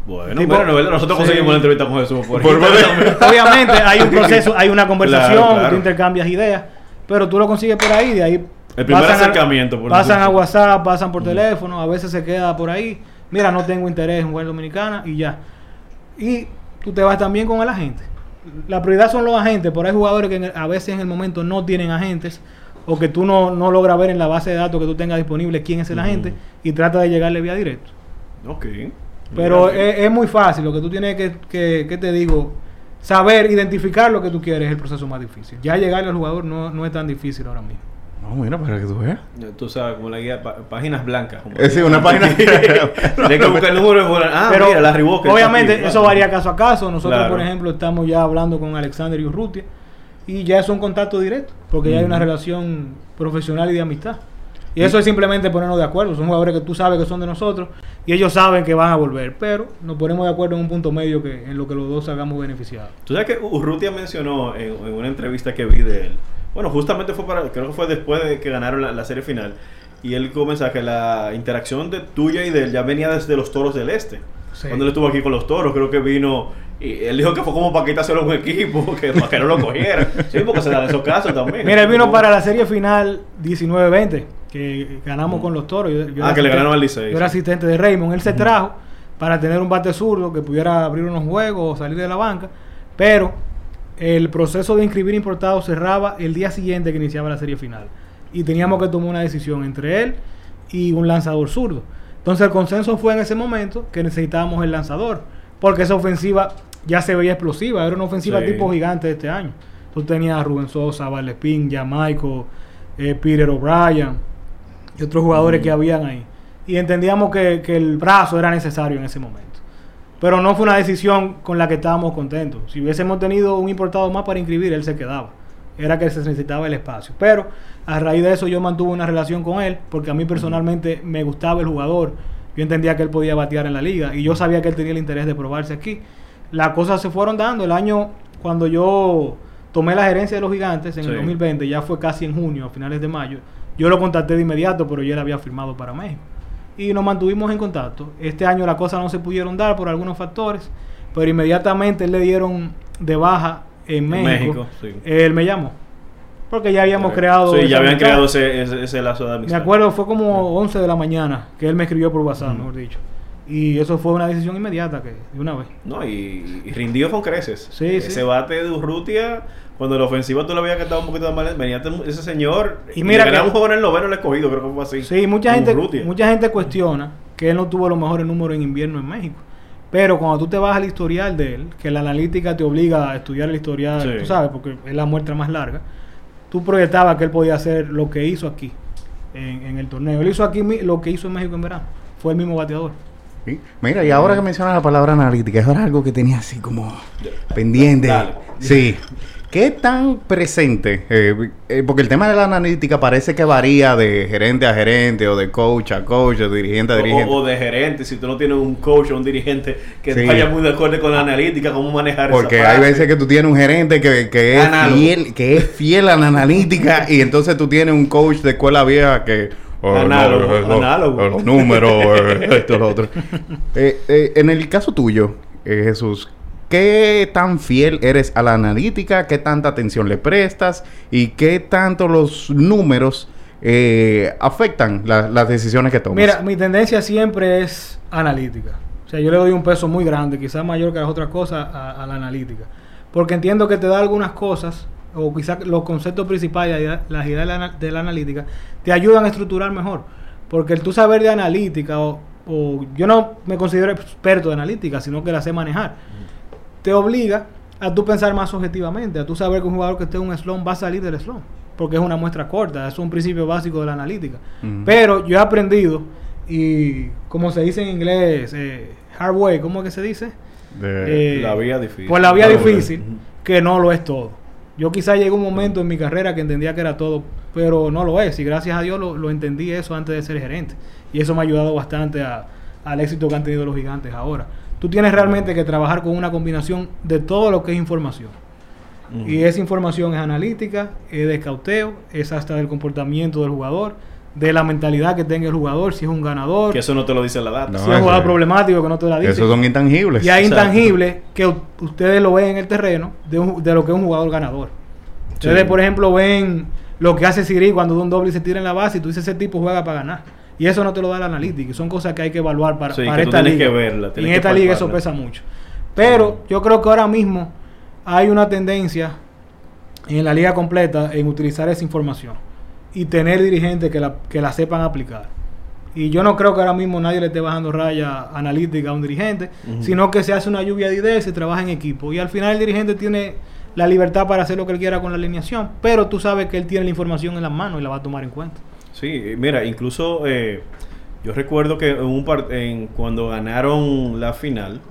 Speaker 2: Bueno,
Speaker 4: Tipo-
Speaker 2: bueno, nosotros
Speaker 4: Sí.
Speaker 2: conseguimos la entrevista con Jesús por.
Speaker 4: Obviamente hay un proceso, hay una conversación,
Speaker 2: Claro, claro.
Speaker 4: tú intercambias ideas, pero tú lo consigues por ahí, de ahí
Speaker 2: El primer
Speaker 4: pasan
Speaker 2: acercamiento, por
Speaker 4: pasan a. WhatsApp, pasan por teléfono, a veces se queda por ahí, mira, no tengo interés en jugar dominicana y ya. Y tú te vas también con el agente. La prioridad son los agentes, pero hay jugadores que el- a veces en el momento no tienen agentes o que tú no, no logras ver en la base de datos que tú tengas disponible quién es el agente y trata de llegarle vía directo.
Speaker 2: Ok.
Speaker 4: Pero es muy fácil, lo que tú tienes que, que, que te digo, saber identificar lo que tú quieres es el proceso más difícil. Ya llegarle al jugador no, no es tan difícil ahora mismo.
Speaker 1: No, mira, para que tú veas.
Speaker 2: Tú sabes, como la guía, páginas blancas. como-
Speaker 1: Es decir, una página
Speaker 2: Tienes que buscar el número de. Ah,
Speaker 4: Pero
Speaker 2: mira, la Reebok está
Speaker 4: obviamente
Speaker 2: aquí,
Speaker 4: eso
Speaker 2: claro.
Speaker 4: varía caso a caso. Nosotros,
Speaker 2: Claro.
Speaker 4: por ejemplo, estamos ya hablando con Alexander y Urrutia y ya es un contacto directo, porque ya hay una relación profesional y de amistad. Y eso es simplemente ponernos de acuerdo. Son jugadores que tú sabes que son de nosotros y ellos saben que van a volver, pero nos ponemos de acuerdo en un punto medio que en lo que los dos hagamos beneficiados.
Speaker 2: Tú sabes que Urrutia mencionó en, en una entrevista que vi de él. Bueno, justamente fue para, creo que fue después de que ganaron la, la serie final. Y él comenzó que la interacción de tuya y de él ya venía desde los toros del este.
Speaker 4: Sí.
Speaker 2: Cuando él estuvo aquí con los toros, creo que vino. Y él dijo que fue como para quitárselo a un equipo, que, para que no lo cogieran. Sí, porque se dan esos casos también.
Speaker 4: Mira, él vino para la serie final 19-20, que ganamos
Speaker 2: Mm.
Speaker 4: con los toros. Yo- yo
Speaker 2: Ah, que le ganaron al Licey,
Speaker 4: Yo era asistente de Raymond. Él se trajo para tener un bate zurdo que pudiera abrir unos juegos o salir de la banca. Pero el proceso de inscribir importados cerraba el día siguiente que iniciaba la serie final. Y teníamos que tomar una decisión entre él y un lanzador zurdo. Entonces el consenso fue en ese momento que necesitábamos el lanzador. Porque esa ofensiva ya se veía explosiva. Era una ofensiva
Speaker 2: Sí.
Speaker 4: tipo gigante de este año. Tú tenías a Rubén Sosa, Valespín, Jamaico, eh, Peter O'Brien. Y otros jugadores que habían ahí. Y entendíamos que, que el brazo era necesario en ese momento. Pero no fue una decisión con la que estábamos contentos. Si hubiésemos tenido un importado más para inscribir, él se quedaba. Era que se necesitaba el espacio. Pero a raíz de eso yo mantuve una relación con él, porque a mí personalmente me gustaba el jugador. Yo entendía que él podía batear en la liga y yo sabía que él tenía el interés de probarse aquí. Las cosas se fueron dando. El año cuando yo tomé la gerencia de los gigantes en
Speaker 2: Sí.
Speaker 4: el 2020, ya fue casi en junio, a finales de mayo. Yo lo contacté de inmediato, pero yo él había firmado para México. Y nos mantuvimos en contacto. Este año las cosas no se pudieron dar por algunos factores, pero inmediatamente le dieron de baja en México.
Speaker 2: México, sí.
Speaker 4: Él me llamó. Porque ya habíamos creado.
Speaker 2: Sí, ya habían
Speaker 4: amistad.
Speaker 2: creado ese, ese, ese lazo de
Speaker 4: Me
Speaker 2: amistad.
Speaker 4: acuerdo, fue como 11 de la mañana que él me escribió por WhatsApp, mejor dicho. Y eso fue una decisión inmediata, que de una vez.
Speaker 2: No, y, y rindió con creces.
Speaker 4: Sí,
Speaker 2: Ese
Speaker 4: sí.
Speaker 2: bate de Urrutia, cuando la ofensiva tú lo habías cantado un poquito mal, venía ese señor
Speaker 4: Y mira
Speaker 2: le
Speaker 4: que-
Speaker 2: un juego en el noveno el escogido, creo que fue así.
Speaker 4: Sí, mucha gente,
Speaker 2: Urrutia.
Speaker 4: mucha gente cuestiona que él no tuvo los mejores números en invierno en México. Pero cuando tú te vas al historial de él, que la analítica te obliga a estudiar el historial,
Speaker 2: Sí.
Speaker 4: tú sabes, porque es la muestra más larga, tú proyectabas que él podía hacer lo que hizo aquí, en, en el torneo. Él hizo aquí lo que hizo en México en verano. Fue el mismo bateador.
Speaker 1: Sí. Mira, y ahora que mencionas la palabra analítica, eso era algo que tenía así como pendiente.
Speaker 2: Dale.
Speaker 1: Sí. ¿Qué tan presente? eh, eh, porque el tema de la analítica parece que varía de gerente a gerente, o de coach a coach, o de dirigente a dirigente.
Speaker 2: O, o de gerente, si tú no tienes un coach o un dirigente que
Speaker 1: Sí.
Speaker 2: vaya muy de acuerdo con la analítica, cómo manejar
Speaker 1: Porque
Speaker 2: esa
Speaker 1: hay veces que tú tienes un gerente que, que es fiel, que es fiel a la analítica y entonces tú tienes un coach de escuela vieja que
Speaker 2: Análogo,
Speaker 1: no,
Speaker 2: análogo.
Speaker 1: los números, esto, lo otro. Eh, eh, en el caso tuyo, eh, Jesús, ¿qué tan fiel eres a la analítica? ¿Qué tanta atención le prestas? ¿Y qué tanto los números eh, afectan la- las decisiones que tomas?
Speaker 4: Mira, mi tendencia siempre es analítica. O sea, yo le doy un peso muy grande, quizás mayor que las otras cosas, a, a la analítica. Porque entiendo que te da algunas cosas, o quizás los conceptos principales, la- las ideas de la, de la analítica, te ayudan a estructurar mejor. Porque el tú saber de analítica, o, o yo no me considero experto de analítica, sino que la sé manejar, te obliga a tú pensar más objetivamente, a tú saber que un jugador que esté en un slump va a salir del slump. Porque es una muestra corta, es un principio básico de la analítica. Pero yo he aprendido, y como se dice en inglés, eh, hard way, ¿cómo es que se dice?
Speaker 1: De-
Speaker 4: Eh,
Speaker 2: La vía difícil.
Speaker 4: Por la vía difícil, que no lo es todo. Yo quizá llegué un momento en mi carrera que entendía que era todo, pero no lo es. Y gracias a Dios lo, lo entendí eso antes de ser gerente. Y eso me ha ayudado bastante a- al éxito que han tenido los gigantes ahora. Tú tienes realmente que trabajar con una combinación de todo lo que es información. Y esa información es analítica, es de escauteo, es hasta del comportamiento del jugador, de la mentalidad que tenga el jugador, si es un ganador,
Speaker 2: Que eso no te lo dice la data.
Speaker 1: No,
Speaker 4: si es un jugador
Speaker 1: ese-
Speaker 4: problemático que no te la dice.
Speaker 1: Esos son intangibles.
Speaker 4: Y hay
Speaker 2: Exacto.
Speaker 4: intangibles que ustedes lo ven en el terreno de, un- de lo que es un jugador ganador. Ustedes,
Speaker 2: Sí.
Speaker 4: por ejemplo, ven lo que hace Siri cuando da un doble y se tira en la base y tú dices, ese tipo juega para ganar. Y eso no te lo da la analítica. y Son cosas que hay que evaluar para,
Speaker 2: Sí,
Speaker 4: para esta liga.
Speaker 2: que verla,
Speaker 4: en
Speaker 2: que
Speaker 4: esta liga eso pesa mucho. Pero yo creo que ahora mismo hay una tendencia en la liga completa en utilizar esa información y tener dirigentes que la, que la sepan aplicar. Y yo no creo que ahora mismo nadie le esté bajando raya analítica a un dirigente, sino que se hace una lluvia de ideas y se trabaja en equipo. Y al final el dirigente tiene la libertad para hacer lo que él quiera con la alineación, pero tú sabes que él tiene la información en las manos y la va a tomar en cuenta.
Speaker 2: Sí, mira, incluso eh, yo recuerdo que en un par- en, cuando ganaron la final,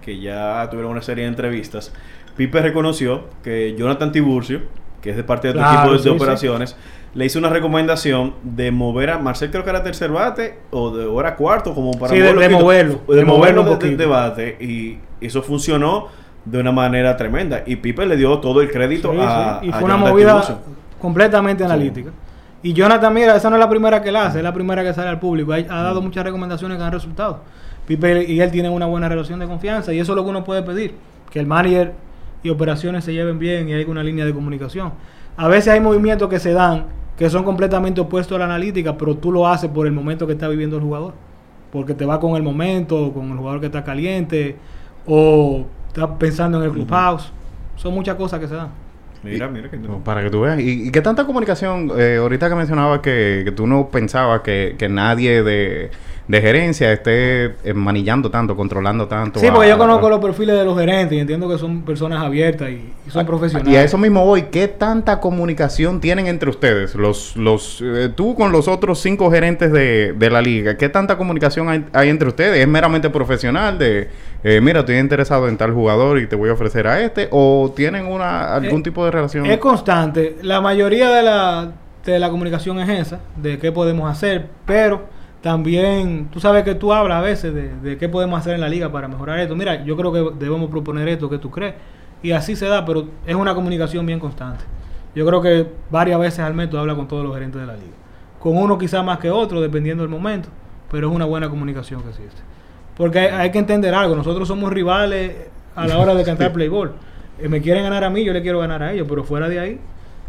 Speaker 2: que ya tuvieron una serie de entrevistas, Pipe reconoció que Jonathan Tiburcio, que es de parte de tu
Speaker 4: Claro,
Speaker 2: equipo de,
Speaker 4: sí, sí.
Speaker 2: Le hizo una recomendación de mover a Marcel, creo que era tercer bate, o, de, o era cuarto, como para
Speaker 4: Sí, de- de
Speaker 2: que-
Speaker 4: moverlo,
Speaker 2: de,
Speaker 4: de moverlo
Speaker 2: moverlo
Speaker 4: un
Speaker 2: de, de-
Speaker 4: poquito.
Speaker 2: de bate, y eso funcionó de una manera tremenda. Y Pipe le dio todo el crédito
Speaker 4: Sí,
Speaker 2: a.
Speaker 4: sí. Y
Speaker 2: a
Speaker 4: fue una movida completamente analítica. Y Jonathan, mira, esa no es la primera que la hace, es la primera que sale al público. Ha, ha dado muchas recomendaciones que han resultado. Pipe y él tienen una buena relación de confianza y eso es lo que uno puede pedir, que el manager y operaciones se lleven bien y hay una línea de comunicación. A veces hay movimientos que se dan que son completamente opuestos a la analítica, pero tú lo haces por el momento que está viviendo el jugador. Porque te va con el momento, con el jugador que está caliente, o está pensando en el clubhouse. Son muchas cosas que se dan.
Speaker 2: Mira, mira que
Speaker 1: No, Para que tú veas. ¿Y, y qué tanta comunicación? eh, ahorita que mencionabas que, que tú no pensabas que, que nadie de, de gerencia esté eh, manillando tanto, controlando tanto.
Speaker 4: Sí,
Speaker 1: a-
Speaker 4: porque yo
Speaker 1: a-
Speaker 4: conozco los perfiles de los gerentes y entiendo que son personas abiertas y, y son profesionales.
Speaker 1: Y a eso mismo voy, ¿qué tanta comunicación tienen entre ustedes? Los, los, eh, tú con los otros cinco gerentes de, de la liga, ¿qué tanta comunicación hay, hay entre ustedes? ¿Es meramente profesional de, eh, mira, estoy interesado en tal jugador y te voy a ofrecer a este? ¿O tienen una, algún
Speaker 4: Eh,
Speaker 1: tipo de relación?
Speaker 4: Es constante. La mayoría de la, de la comunicación es esa, de qué podemos hacer, pero también tú sabes que tú hablas a veces de, de qué podemos hacer en la liga para mejorar esto. Mira, yo creo que debemos proponer esto que tú crees. Y así se da, pero es una comunicación bien constante. Yo creo que varias veces al mes tú hablas con todos los gerentes de la liga. Con uno quizás más que otro, dependiendo del momento, pero es una buena comunicación que existe. Porque hay, hay que entender algo, nosotros somos rivales a la hora de cantar playball. Eh, me quieren ganar a mí, yo le quiero ganar a ellos, pero fuera de ahí,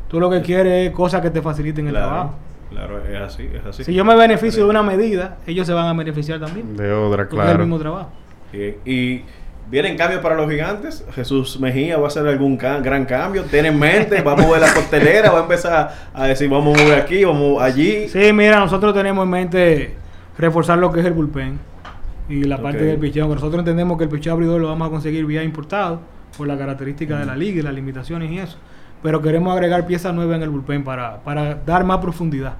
Speaker 4: tú lo que quieres es cosas que te faciliten el trabajo.
Speaker 2: Claro, es así, es así.
Speaker 4: Si yo me beneficio de una medida, ellos se van a beneficiar también.
Speaker 1: de otra,
Speaker 4: Porque es el mismo
Speaker 1: claro.
Speaker 4: trabajo.
Speaker 2: Bien, Y vienen cambios para los gigantes. Jesús Mejía va a hacer algún ca- gran cambio. Tiene en mente, va a mover la costelera, va a empezar a decir, vamos a mover aquí, vamos allí.
Speaker 4: Sí, mira, nosotros tenemos en mente reforzar lo que es el bullpen y la parte
Speaker 2: Ok.
Speaker 4: del picheo. Nosotros entendemos que el picheo abridor lo vamos a conseguir vía importado por las características de la liga y las limitaciones y eso. Pero queremos agregar piezas nuevas en el bullpen para, para dar más profundidad,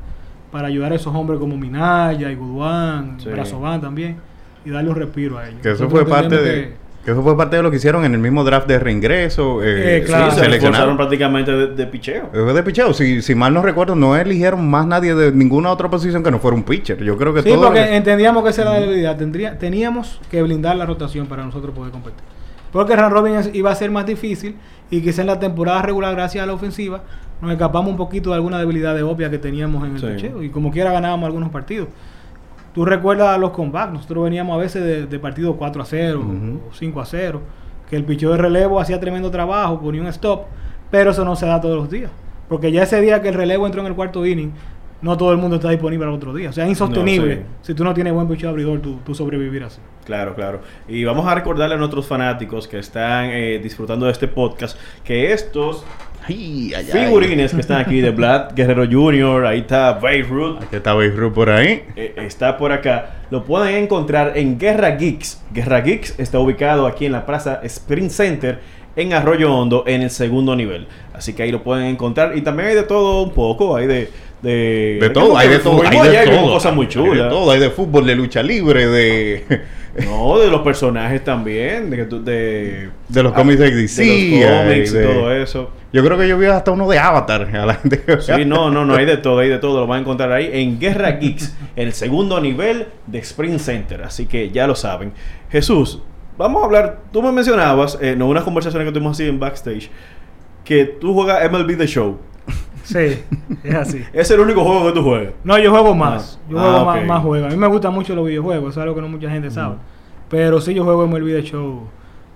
Speaker 4: para ayudar a esos hombres como Minaya y Guduán,
Speaker 2: Sí.
Speaker 4: Brazovan también, y darle un respiro a ellos.
Speaker 1: Que eso
Speaker 4: Nosotros
Speaker 1: fue parte de...
Speaker 4: que-
Speaker 1: Que eso fue parte de lo que hicieron en el mismo draft de reingreso. Eh,
Speaker 4: Eh, claro.
Speaker 2: Sí, se
Speaker 1: seleccionaron.
Speaker 2: prácticamente de, de picheo.
Speaker 1: Fue de picheo. Si, si mal no recuerdo, no eligieron más nadie de ninguna otra posición que no fuera un pitcher. Yo creo que
Speaker 4: Sí,
Speaker 1: todo...
Speaker 4: porque entendíamos que esa era la debilidad. Tendría, teníamos que blindar la rotación para nosotros poder competir. Porque Ran Robin iba a ser más difícil y quizá en la temporada regular, gracias a la ofensiva, nos escapamos un poquito de alguna debilidad de obvia que teníamos en el
Speaker 2: Sí.
Speaker 4: picheo. Y como quiera ganábamos algunos partidos. Tú recuerdas los comebacks. Nosotros veníamos a veces de, de partidos 4 a 0
Speaker 1: Ujú.
Speaker 4: o 5 a 0. Que el picheo de relevo hacía tremendo trabajo, ponía un stop. Pero eso no se da todos los días. Porque ya ese día que el relevo entró en el cuarto inning, no todo el mundo está disponible al otro día. O sea, es insostenible
Speaker 2: No, sí.
Speaker 4: si tú no tienes buen picheo abridor, tú, tú sobrevivir así.
Speaker 2: Claro, claro. Y vamos a recordarle a nuestros fanáticos que están eh, disfrutando de este podcast que estos
Speaker 1: Ay, ay, ay.
Speaker 2: figurines que están aquí de Vlad Guerrero Jr., ahí está Beirut,
Speaker 1: Aquí está Beirut por ahí.
Speaker 2: eh, está por acá. Lo pueden encontrar en Guerra Geeks. Guerra Geeks está ubicado aquí en la Plaza Sprint Center en Arroyo Hondo en el segundo nivel. Así que ahí lo pueden encontrar. Y también hay de todo un poco. Hay de... De,
Speaker 1: De todo, hay de todo, hay de todo.
Speaker 2: cosas muy
Speaker 1: Hay
Speaker 2: chulas.
Speaker 1: de todo, hay de fútbol, de lucha libre, de,
Speaker 2: No, de los personajes también, de, de,
Speaker 1: de los cómics de DC.
Speaker 2: de los cómics
Speaker 1: de-
Speaker 2: y todo eso.
Speaker 1: Yo creo que yo vi hasta uno de Avatar a la gente.
Speaker 2: Sí, no, no, no, hay de todo, hay de todo, lo van a encontrar ahí en Guerra Geeks, el segundo nivel de Spring Center, así que ya lo saben. Jesús, vamos a hablar, tú me mencionabas, en unas conversaciones que tuvimos así en backstage, que tú juegas MLB The Show.
Speaker 4: Sí, es así.
Speaker 2: Es el único juego que tú juegas.
Speaker 4: No, yo juego más.
Speaker 2: Ah.
Speaker 4: Yo
Speaker 2: Ah,
Speaker 4: juego
Speaker 2: ok.
Speaker 4: más, más juegos. A mí me gustan mucho los videojuegos. Es algo que no mucha gente sabe. Pero sí, yo juego en el video show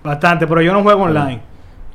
Speaker 4: bastante. Pero yo no juego online.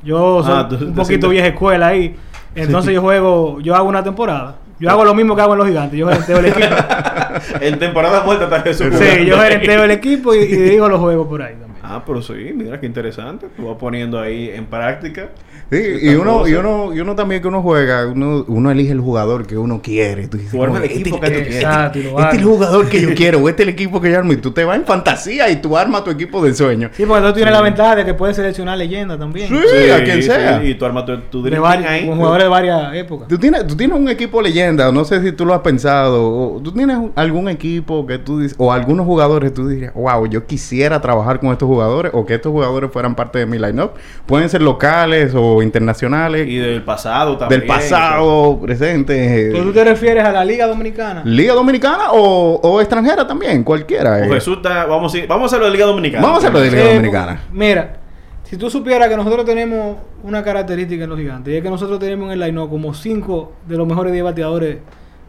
Speaker 4: Yo soy
Speaker 2: Ah, tú-
Speaker 4: un poquito vieja escuela ahí. Entonces yo juego, yo hago una temporada. Yo hago lo mismo que hago en los gigantes. Yo gerenteo el equipo.
Speaker 2: en temporada muerta está Jesús.
Speaker 4: sí, yo gerenteo el equipo y, y digo los juegos por ahí también.
Speaker 2: Ah, pero sí, mira qué interesante. Tú vas poniendo ahí en práctica.
Speaker 1: Sí, y uno, y uno, y uno también que uno juega, uno, uno elige el jugador que uno quiere. Tú dices,
Speaker 2: el
Speaker 1: "Este-
Speaker 2: equipo que tú
Speaker 1: este-
Speaker 2: quieres".
Speaker 1: Este es el jugador que yo quiero, o este es el equipo que yo armo. Y tú te vas en fantasía y tú armas tu equipo de sueño.
Speaker 4: Sí, porque tú tienes
Speaker 2: Sí.
Speaker 4: la ventaja de que puedes seleccionar leyendas también.
Speaker 1: Sí. a quien sea.
Speaker 2: y tú armas tu, tu
Speaker 4: De
Speaker 2: Dream
Speaker 4: vari-
Speaker 2: Team ahí.
Speaker 4: con jugadores de varias épocas.
Speaker 1: Tú tienes, tú tienes un equipo leyenda, no sé si tú lo has pensado. o tú tienes algún equipo que tú dices, o algunos jugadores tú dirías, wow, yo quisiera trabajar con estos jugadores, o que estos jugadores fueran parte de mi lineup. Pueden ser locales o internacionales,
Speaker 2: Y del pasado también.
Speaker 1: del pasado, presente.
Speaker 4: Tú te refieres a la Liga Dominicana.
Speaker 1: Liga Dominicana o, o extranjera también, cualquiera.
Speaker 2: O
Speaker 1: eh.
Speaker 2: Vamos, a, ir- vamos a hacerlo de Liga Dominicana.
Speaker 1: Vamos a hacerlo de Liga
Speaker 4: Eh,
Speaker 1: Dominicana.
Speaker 4: Mira, si tú supieras que nosotros tenemos una característica en los gigantes, y es que nosotros tenemos en el line como cinco de los mejores 10 bateadores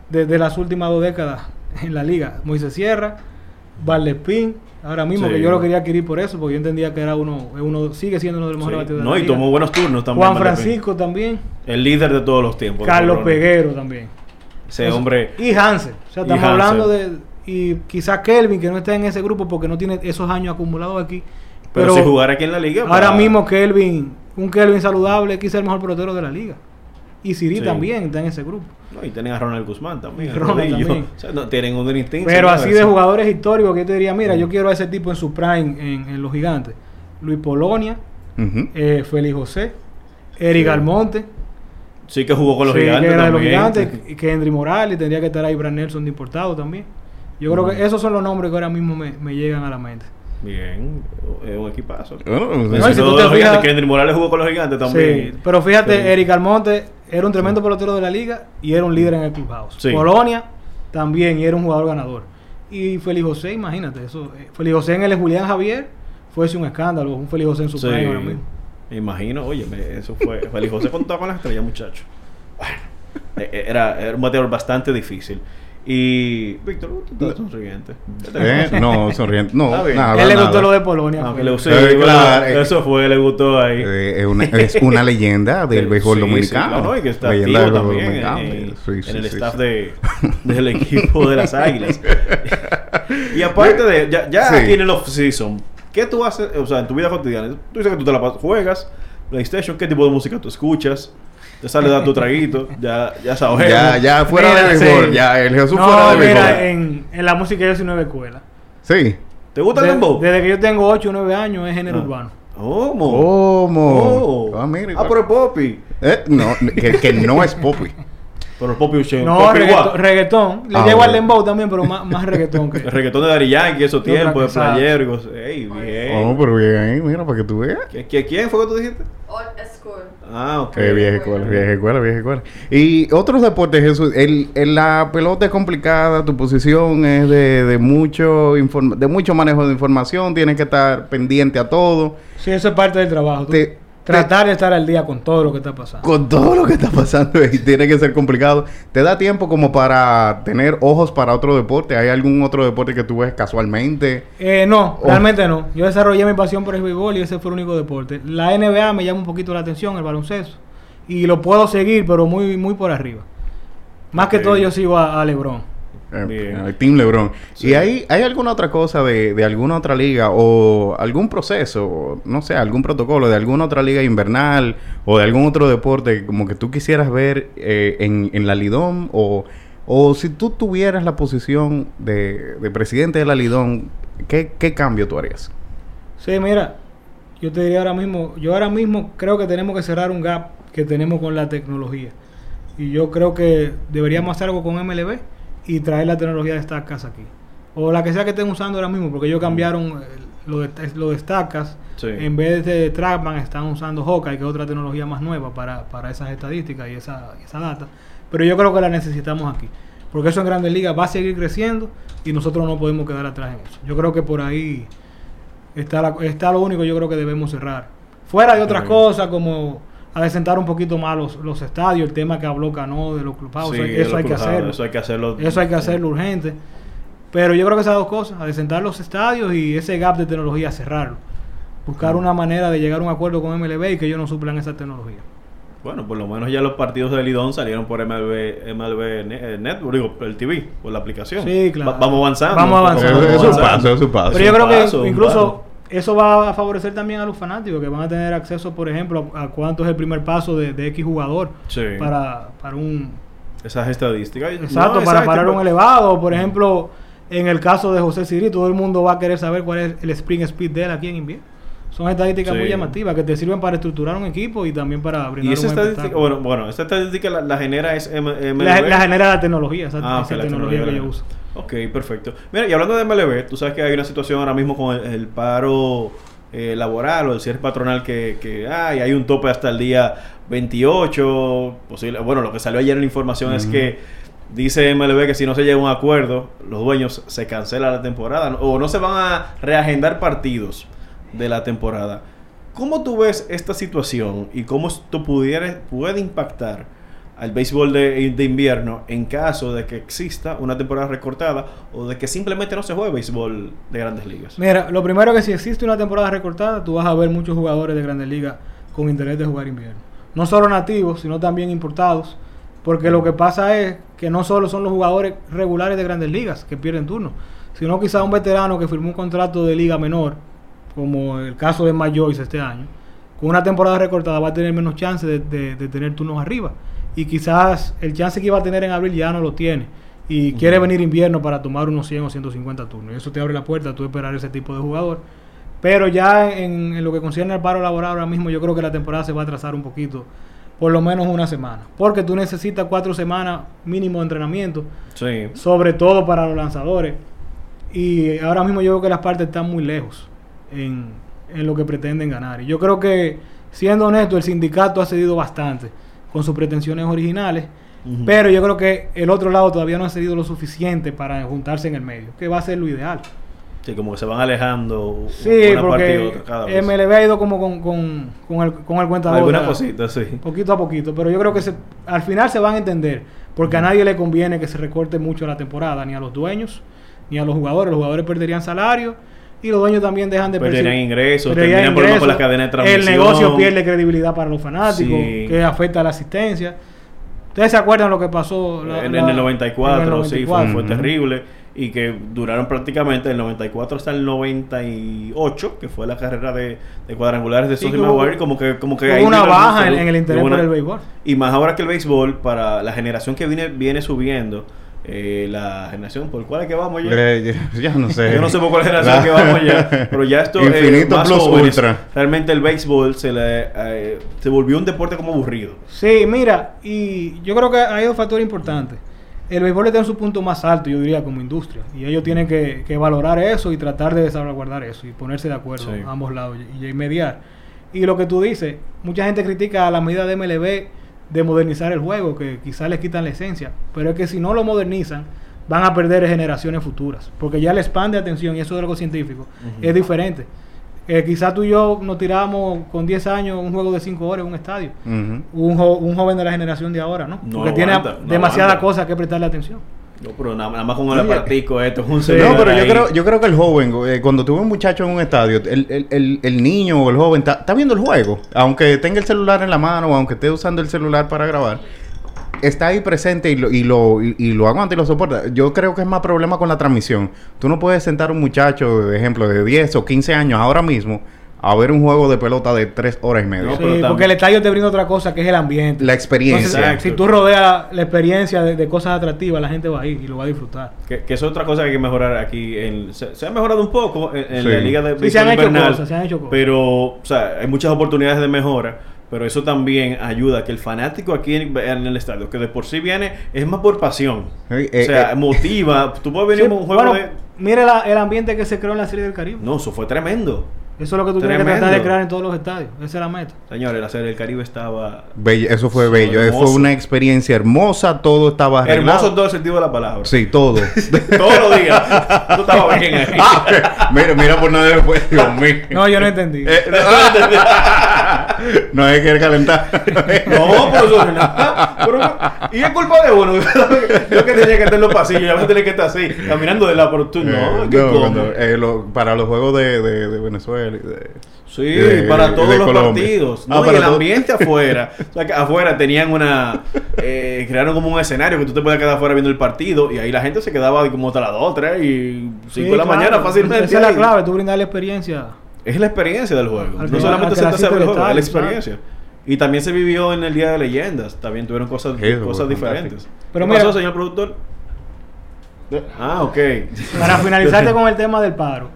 Speaker 4: de, de las últimas dos décadas en la liga. Moisés Sierra, Valdespín, ahora mismo
Speaker 2: Sí.
Speaker 4: que yo lo quería adquirir por eso, porque yo entendía que era uno, uno sigue siendo uno de los
Speaker 2: Sí.
Speaker 4: mejores bateadores
Speaker 2: No,
Speaker 4: de
Speaker 2: y
Speaker 4: la liga.
Speaker 2: tomó buenos turnos también.
Speaker 4: Juan. Francisco también,
Speaker 2: El líder de todos los tiempos.
Speaker 4: Carlos. Peguero también.
Speaker 2: Ese hombre.
Speaker 4: Y Hansel. O sea,
Speaker 2: Y
Speaker 4: estamos hablando de. Y quizás Kelvin, que no está en ese grupo porque no tiene esos años acumulados aquí.
Speaker 2: Pero, si jugara aquí en la liga.
Speaker 4: Ahora
Speaker 2: para-
Speaker 4: mismo Kelvin, un Kelvin saludable, quizá el mejor pelotero de la liga. Y Siri
Speaker 2: Sí.
Speaker 4: también está en ese grupo.
Speaker 2: No, y tienen a Ronald Guzmán también.
Speaker 4: Ronald también.
Speaker 2: O sea, no, tienen un instinto.
Speaker 4: Pero así de jugadores históricos que yo te diría, mira, yo quiero a ese tipo en su prime en, en los gigantes. Luis Polonia, eh, Félix José, Eric
Speaker 2: Sí.
Speaker 4: Almonte,
Speaker 2: Sí que jugó con los
Speaker 4: sí,
Speaker 2: gigantes
Speaker 4: que era de los gigantes, y que Henry Morales, tendría que estar ahí Brad Nelson de importado también. Yo creo que esos son los nombres que ahora mismo me, me llegan a la mente.
Speaker 2: Bien, es un equipazo.
Speaker 1: Bueno,
Speaker 4: No, y si
Speaker 2: Mencionó
Speaker 4: tú te
Speaker 2: los gigantes,
Speaker 4: fijas-
Speaker 2: que Henry Morales jugó con los gigantes también.
Speaker 4: Sí, pero fíjate,
Speaker 2: Sí.
Speaker 4: Eric Almonte era un tremendo pelotero de la liga y era un líder en el clubhouse.
Speaker 2: Sí.
Speaker 4: Polonia también y era un jugador ganador. Y Félix José, imagínate, eso. eh, Félix José en el Julián Javier fuese un escándalo, un Félix José en su
Speaker 2: Sí.
Speaker 4: ahora mismo.
Speaker 2: Me imagino, oye, eso fue. Félix José contaba con las estrellas, muchacho. Bueno, eh, eh, era, era un bateador bastante difícil. Y. Víctor, tú estás sonriente. ¿Qué te
Speaker 1: Eh, no, sonriente. No, nada.
Speaker 4: Él le
Speaker 1: nada.
Speaker 4: gustó lo de Polonia.
Speaker 2: Aunque
Speaker 4: fue.
Speaker 2: le usé,
Speaker 1: Eh, claro, eh.
Speaker 2: eso fue, le gustó ahí.
Speaker 1: Eh, es, una, es una leyenda del béisbol
Speaker 2: sí,
Speaker 1: dominicano.
Speaker 2: sí, no, no, y que está
Speaker 1: Leyenda del
Speaker 2: también en,
Speaker 1: dominicano.
Speaker 2: en-
Speaker 1: Sí,
Speaker 2: en
Speaker 1: sí,
Speaker 2: el
Speaker 1: sí,
Speaker 2: staff
Speaker 1: sí.
Speaker 2: De, del equipo de las Águilas. y aparte de, ya, ya
Speaker 1: Sí.
Speaker 2: aquí en el off-season, ¿qué tú haces, o sea, en tu vida cotidiana? Tú dices que tú te la pasas, juegas, PlayStation, ¿qué tipo de música tú escuchas? Te sale a dar tu traguito, ya, ya sabes.
Speaker 1: Ya, ya fuera
Speaker 4: Mira,
Speaker 1: de béisbol.
Speaker 4: sí.
Speaker 1: Ya, el Jesús
Speaker 4: No,
Speaker 1: fuera de béisbol.
Speaker 4: mira, en, en la música yo soy nueva escuela.
Speaker 1: Sí.
Speaker 2: ¿Te gusta el
Speaker 4: De-
Speaker 2: dembow?
Speaker 4: desde que yo tengo 8 o 9 años es género
Speaker 2: Ah.
Speaker 4: urbano.
Speaker 2: ¿Cómo?
Speaker 1: ¿Cómo?
Speaker 2: Oh.
Speaker 1: Ah, mira,
Speaker 2: Ah, pero es Poppy.
Speaker 1: Eh, no, que, que no es Poppy.
Speaker 2: Pero el Poppy Uche-
Speaker 4: No,
Speaker 2: Poppy
Speaker 4: reggaetón,
Speaker 2: Guap.
Speaker 4: reggaetón. Le
Speaker 1: Ah,
Speaker 4: llevo al dembow también, pero más, más reggaetón que...
Speaker 2: El reggaetón de Dari Yankee, esos tiempos, de playero y cosas. Ey, bien.
Speaker 1: Oh, pero bien ahí, mira, para que tú veas.
Speaker 2: ¿Qui- qui- ¿Quién fue que tú dijiste?
Speaker 3: School.
Speaker 2: Ah, ok.
Speaker 1: Eh, vieja escuela, vieja escuela, vieja escuela. Y otros deportes, Jesús, el, el- la pelota es complicada, tu posición es de, de mucho inform- de mucho manejo de información, tienes que estar pendiente a todo,
Speaker 4: Sí, eso es parte del trabajo. Tú-
Speaker 1: Te-
Speaker 4: tratar de estar al día con todo lo que está pasando.
Speaker 1: con todo lo que está pasando y tiene que ser complicado. ¿Te da tiempo como para tener ojos para otro deporte? ¿Hay algún otro deporte que tú ves casualmente?
Speaker 4: Eh, no,
Speaker 1: Oh.
Speaker 4: realmente no. Yo desarrollé mi pasión por el béisbol y ese fue el único deporte. La NBA me llama un poquito la atención, el baloncesto. Y lo puedo seguir, pero muy, muy por arriba. Más que todo yo sigo a, a LeBron.
Speaker 1: Eh,
Speaker 2: Bien.
Speaker 1: eh, Team LeBron.
Speaker 2: Sí.
Speaker 1: ¿Y hay, hay alguna otra cosa de, de alguna otra liga o algún proceso, o no sé, algún protocolo de alguna otra liga invernal o de algún otro deporte como que tú quisieras ver eh, en, en la Lidón o, o si tú tuvieras la posición de, de presidente de la Lidón, ¿qué, qué cambio tú harías?
Speaker 4: Sí, mira, yo te diría ahora mismo, yo ahora mismo creo que tenemos que cerrar un gap que tenemos con la tecnología. Y yo creo que deberíamos hacer algo con MLB y traer la tecnología de Stackas aquí. O la que sea que estén usando ahora mismo, porque ellos cambiaron eh, lo de, lo de.
Speaker 2: Sí.
Speaker 4: En vez de Trackman están usando Hawkeye, que es otra tecnología más nueva para, para esas estadísticas y esa, esa data. Pero yo creo que la necesitamos aquí. Porque eso en Grandes Ligas va a seguir creciendo y nosotros no podemos quedar atrás en eso. Yo creo que por ahí está, la- está lo único que yo creo que debemos cerrar. Fuera de otras cosas como adecentar un poquito más los, los estadios, el tema que habló Cano de los clubhouses,
Speaker 2: Sí,
Speaker 4: eso, hay que hacerlo.
Speaker 2: Eso hay que hacerlo.
Speaker 4: Eso hay que hacerlo urgente. Pero yo creo que esas dos cosas, adecentar los estadios y ese gap de tecnología, cerrarlo. Buscar una manera de llegar a un acuerdo con MLB y que ellos no suplan esa tecnología.
Speaker 2: Bueno, por lo menos ya los partidos de Lidón salieron por MLB, MLB eh, Network, digo, el TV, por la aplicación.
Speaker 4: Sí, claro.
Speaker 2: Va- vamos avanzando.
Speaker 4: Vamos avanzando.
Speaker 1: Eso es un paso, es un paso.
Speaker 4: Pero yo creo
Speaker 2: paso,
Speaker 4: que incluso. Eso va a favorecer también a los fanáticos que van a tener acceso, por ejemplo, a, a cuánto es el primer paso de, de X jugador
Speaker 2: Sí.
Speaker 4: para, para un...
Speaker 2: Esas estadísticas.
Speaker 4: Exacto,
Speaker 2: No,
Speaker 4: para
Speaker 2: exacto,
Speaker 4: parar un
Speaker 2: pero-
Speaker 4: elevado. Por ejemplo, en el caso de José Siri, todo el mundo va a querer saber cuál es el spring speed de él aquí en invierno. Son estadísticas
Speaker 2: Sí.
Speaker 4: muy llamativas que te sirven para estructurar un equipo y también para brindar
Speaker 2: Y esa
Speaker 4: un
Speaker 2: estadística, bueno, bueno, esta estadística la, la genera es M-.
Speaker 4: La, la genera la tecnología, esa,
Speaker 2: Ah,
Speaker 4: esa
Speaker 2: la
Speaker 4: tecnología que yo uso.
Speaker 2: Ok, perfecto. Mira, y hablando de MLB, tú sabes que hay una situación ahora mismo con el, el paro eh, laboral o el cierre patronal que, que hay. Hay un tope hasta el día 28. Posible, bueno, lo que salió ayer en la información es que dice MLB que si no se llega a un acuerdo, los dueños se cancela la temporada ¿no? o no se van a reagendar partidos de la temporada. ¿Cómo tú ves esta situación y cómo esto pudiera, puede impactar al béisbol de, de invierno en caso de que exista una temporada recortada o de que simplemente no se juegue béisbol de grandes ligas?
Speaker 4: Mira, lo primero que si existe una temporada recortada, tú vas a ver muchos jugadores de Grandes Ligas con interés de jugar invierno. No solo nativos, sino también importados. Porque lo que pasa es que no solo son los jugadores regulares de Grandes Ligas que pierden turno, sino quizá un veterano que firmó un contrato de liga menor, como el caso de Joyce este año, con una temporada recortada va a tener menos chance de, de- de tener turnos arriba. Y quizás el chance que iba a tener en abril ya no lo tiene. Y quiere venir invierno para tomar unos 100 o 150 turnos. Y eso te abre la puerta a tú esperar ese tipo de jugador. Pero ya en, en lo que concierne al paro laboral ahora mismo, yo creo que la temporada se va a atrasar un poquito, por lo menos una semana. Porque tú necesitas cuatro semanas mínimo de entrenamiento,
Speaker 2: Sí.
Speaker 4: sobre todo para los lanzadores. Y ahora mismo yo creo que las partes están muy lejos en, en lo que pretenden ganar. Y yo creo que, siendo honesto, el sindicato ha cedido bastante con sus pretensiones originales. Pero yo creo que el otro lado todavía no ha cedido lo suficiente para juntarse en el medio, que va a ser lo ideal.
Speaker 2: Sí, como que se van alejando
Speaker 4: Sí,
Speaker 2: una parte y
Speaker 4: porque
Speaker 2: otra cada vez.
Speaker 4: MLB ha ido como con, con, con el, con el cuenta
Speaker 2: Alguna cosita, sí.
Speaker 4: Poquito a poquito, pero yo creo que se, al final se van a entender, porque a nadie le conviene que se recorte mucho la temporada, ni a los dueños, ni a los jugadores. Los jugadores perderían salario y los dueños también dejan de
Speaker 2: Perderían
Speaker 4: percibir-
Speaker 2: ingresos, tendrían problemas con
Speaker 4: ingresos.
Speaker 2: la cadena de transmisión.
Speaker 4: El negocio pierde credibilidad para los fanáticos,
Speaker 2: Sí.
Speaker 4: que afecta a la asistencia. ¿Ustedes se acuerdan lo que pasó? la-
Speaker 2: en,
Speaker 4: la-
Speaker 2: en el 94,
Speaker 4: en el
Speaker 2: sí, fue,
Speaker 4: 94?
Speaker 2: fue
Speaker 1: Ujú.
Speaker 2: terrible. Y que duraron prácticamente del 94 hasta el 98, que fue la carrera de, de cuadrangulares de
Speaker 4: Sí,
Speaker 2: Sonny Maguire, como que, como que ahí
Speaker 4: una baja en- en el interés por el béisbol.
Speaker 2: Y más ahora que el béisbol, para la generación que viene, viene subiendo, eh, la generación por cuál es que vamos ya.
Speaker 1: Eh, ya no sé.
Speaker 2: Yo no sé por cuál generación
Speaker 1: La-
Speaker 2: que vamos ya, pero ya esto eh,
Speaker 1: Infinito
Speaker 2: más
Speaker 1: plus
Speaker 2: jóvenes,
Speaker 1: ultra.
Speaker 2: realmente el béisbol se le eh, se volvió un deporte como aburrido.
Speaker 4: Sí, mira, y yo creo que hay un factor importante. El béisbol está en su punto más alto, yo diría, como industria. Y ellos tienen que, que valorar eso y tratar de salvaguardar eso y ponerse de acuerdo
Speaker 2: Sí.
Speaker 4: a ambos lados y, y mediar. Y lo que tú dices, mucha gente critica a la medida de MLB de modernizar el juego, que quizás les quitan la esencia. Pero es que si no lo modernizan, van a perder generaciones futuras. Porque ya el span de atención, y eso es algo científico, es diferente. Eh, quizás tú y yo nos tiramos con 10 años un juego de 5 horas en un estadio un, jo- un joven de la generación de ahora, ¿no?
Speaker 2: No
Speaker 4: Porque tiene
Speaker 2: no
Speaker 4: demasiadas cosas que prestarle atención.
Speaker 2: No, pero nada, nada más con el
Speaker 1: Oye.
Speaker 2: aparatico esto es un
Speaker 1: No, pero yo
Speaker 2: ahí.
Speaker 1: creo, yo creo que el joven, eh, cuando tuve un muchacho en un estadio, el, el- el- el niño o el joven está, está viendo el juego, aunque tenga el celular en la mano o aunque esté usando el celular para grabar, está ahí presente y lo, y lo, y, y lo aguanta y lo soporta. Yo creo que es más problema con la transmisión. Tú no puedes sentar a un muchacho, de ejemplo, de 10 o 15 años ahora mismo a ver un juego de pelota de 3 horas y media.
Speaker 4: Sí,
Speaker 2: pero
Speaker 4: porque el estadio te brinda otra cosa que es el ambiente.
Speaker 1: La experiencia.
Speaker 4: Entonces, si tú rodeas la experiencia de, de cosas atractivas, la gente va a ir y lo va a disfrutar.
Speaker 2: Que, que es otra cosa que hay que mejorar aquí. En, se, se ha mejorado un poco en, en
Speaker 1: Sí.
Speaker 2: la liga de
Speaker 4: Sí, se han hecho cosas, se han hecho cosas.
Speaker 2: Pero, o sea, hay muchas oportunidades de mejora. Pero eso también ayuda a que el fanático aquí en, en el estadio, que de por sí viene, es más por pasión.
Speaker 1: Eh,
Speaker 2: o sea,
Speaker 1: eh,
Speaker 2: motiva. Tú puedes venir
Speaker 4: Sí,
Speaker 2: a un juego
Speaker 4: bueno,
Speaker 2: de.
Speaker 4: Mire la- el ambiente que se creó en la Serie del Caribe.
Speaker 2: No, eso fue tremendo.
Speaker 4: Eso es lo que tú tienes que tratar de crear en todos los estadios. Esa es la meta.
Speaker 2: Señores, la serie del Caribe estaba.
Speaker 1: Bello, eso fue bello.
Speaker 2: hermoso.
Speaker 1: Fue una experiencia hermosa. Todo estaba arreglado.
Speaker 2: Hermoso en todo el sentido de la palabra.
Speaker 1: Sí, todo.
Speaker 2: Todos los días. Tú estabas bien ahí.
Speaker 1: Ah, mira, mira por nada después, Dios mío.
Speaker 4: No, yo no entendí.
Speaker 1: Eh, no hay que calentar.
Speaker 2: No, pero eso no nada. Y es culpa de uno. Yo que tenía que estar en los pasillos, ya me tenía que estar así, caminando de la por tú. No,
Speaker 1: Eh,
Speaker 2: ¿qué
Speaker 1: no, cuando, eh, lo- para los juegos de, de, de Venezuela. de-
Speaker 2: Sí,
Speaker 1: de-
Speaker 2: para todos
Speaker 1: de
Speaker 2: los
Speaker 1: Colombia.
Speaker 2: partidos.
Speaker 1: Ah,
Speaker 2: No, y
Speaker 1: para
Speaker 2: el
Speaker 1: todo-
Speaker 2: ambiente afuera. O sea, que afuera tenían una. eh, crearon como un escenario que tú te podías quedar afuera viendo el partido. Y ahí la gente se quedaba como hasta las 2, 3 y 5
Speaker 4: Sí,
Speaker 2: de la
Speaker 4: claro.
Speaker 2: mañana fácilmente.
Speaker 4: Esa es la clave, tú brindar la experiencia.
Speaker 2: Es la experiencia del juego.
Speaker 4: Al
Speaker 2: no solamente se trata de ver el
Speaker 4: asiste
Speaker 2: juego,
Speaker 4: al
Speaker 2: es la experiencia. Y también se vivió en el Día de Leyendas. También tuvieron cosas,
Speaker 1: eso
Speaker 2: cosas diferentes.
Speaker 4: Pero
Speaker 2: ¿Qué
Speaker 4: mira-
Speaker 2: pasó, señor productor? Ah, ok.
Speaker 4: Para finalizarte con el tema del paro,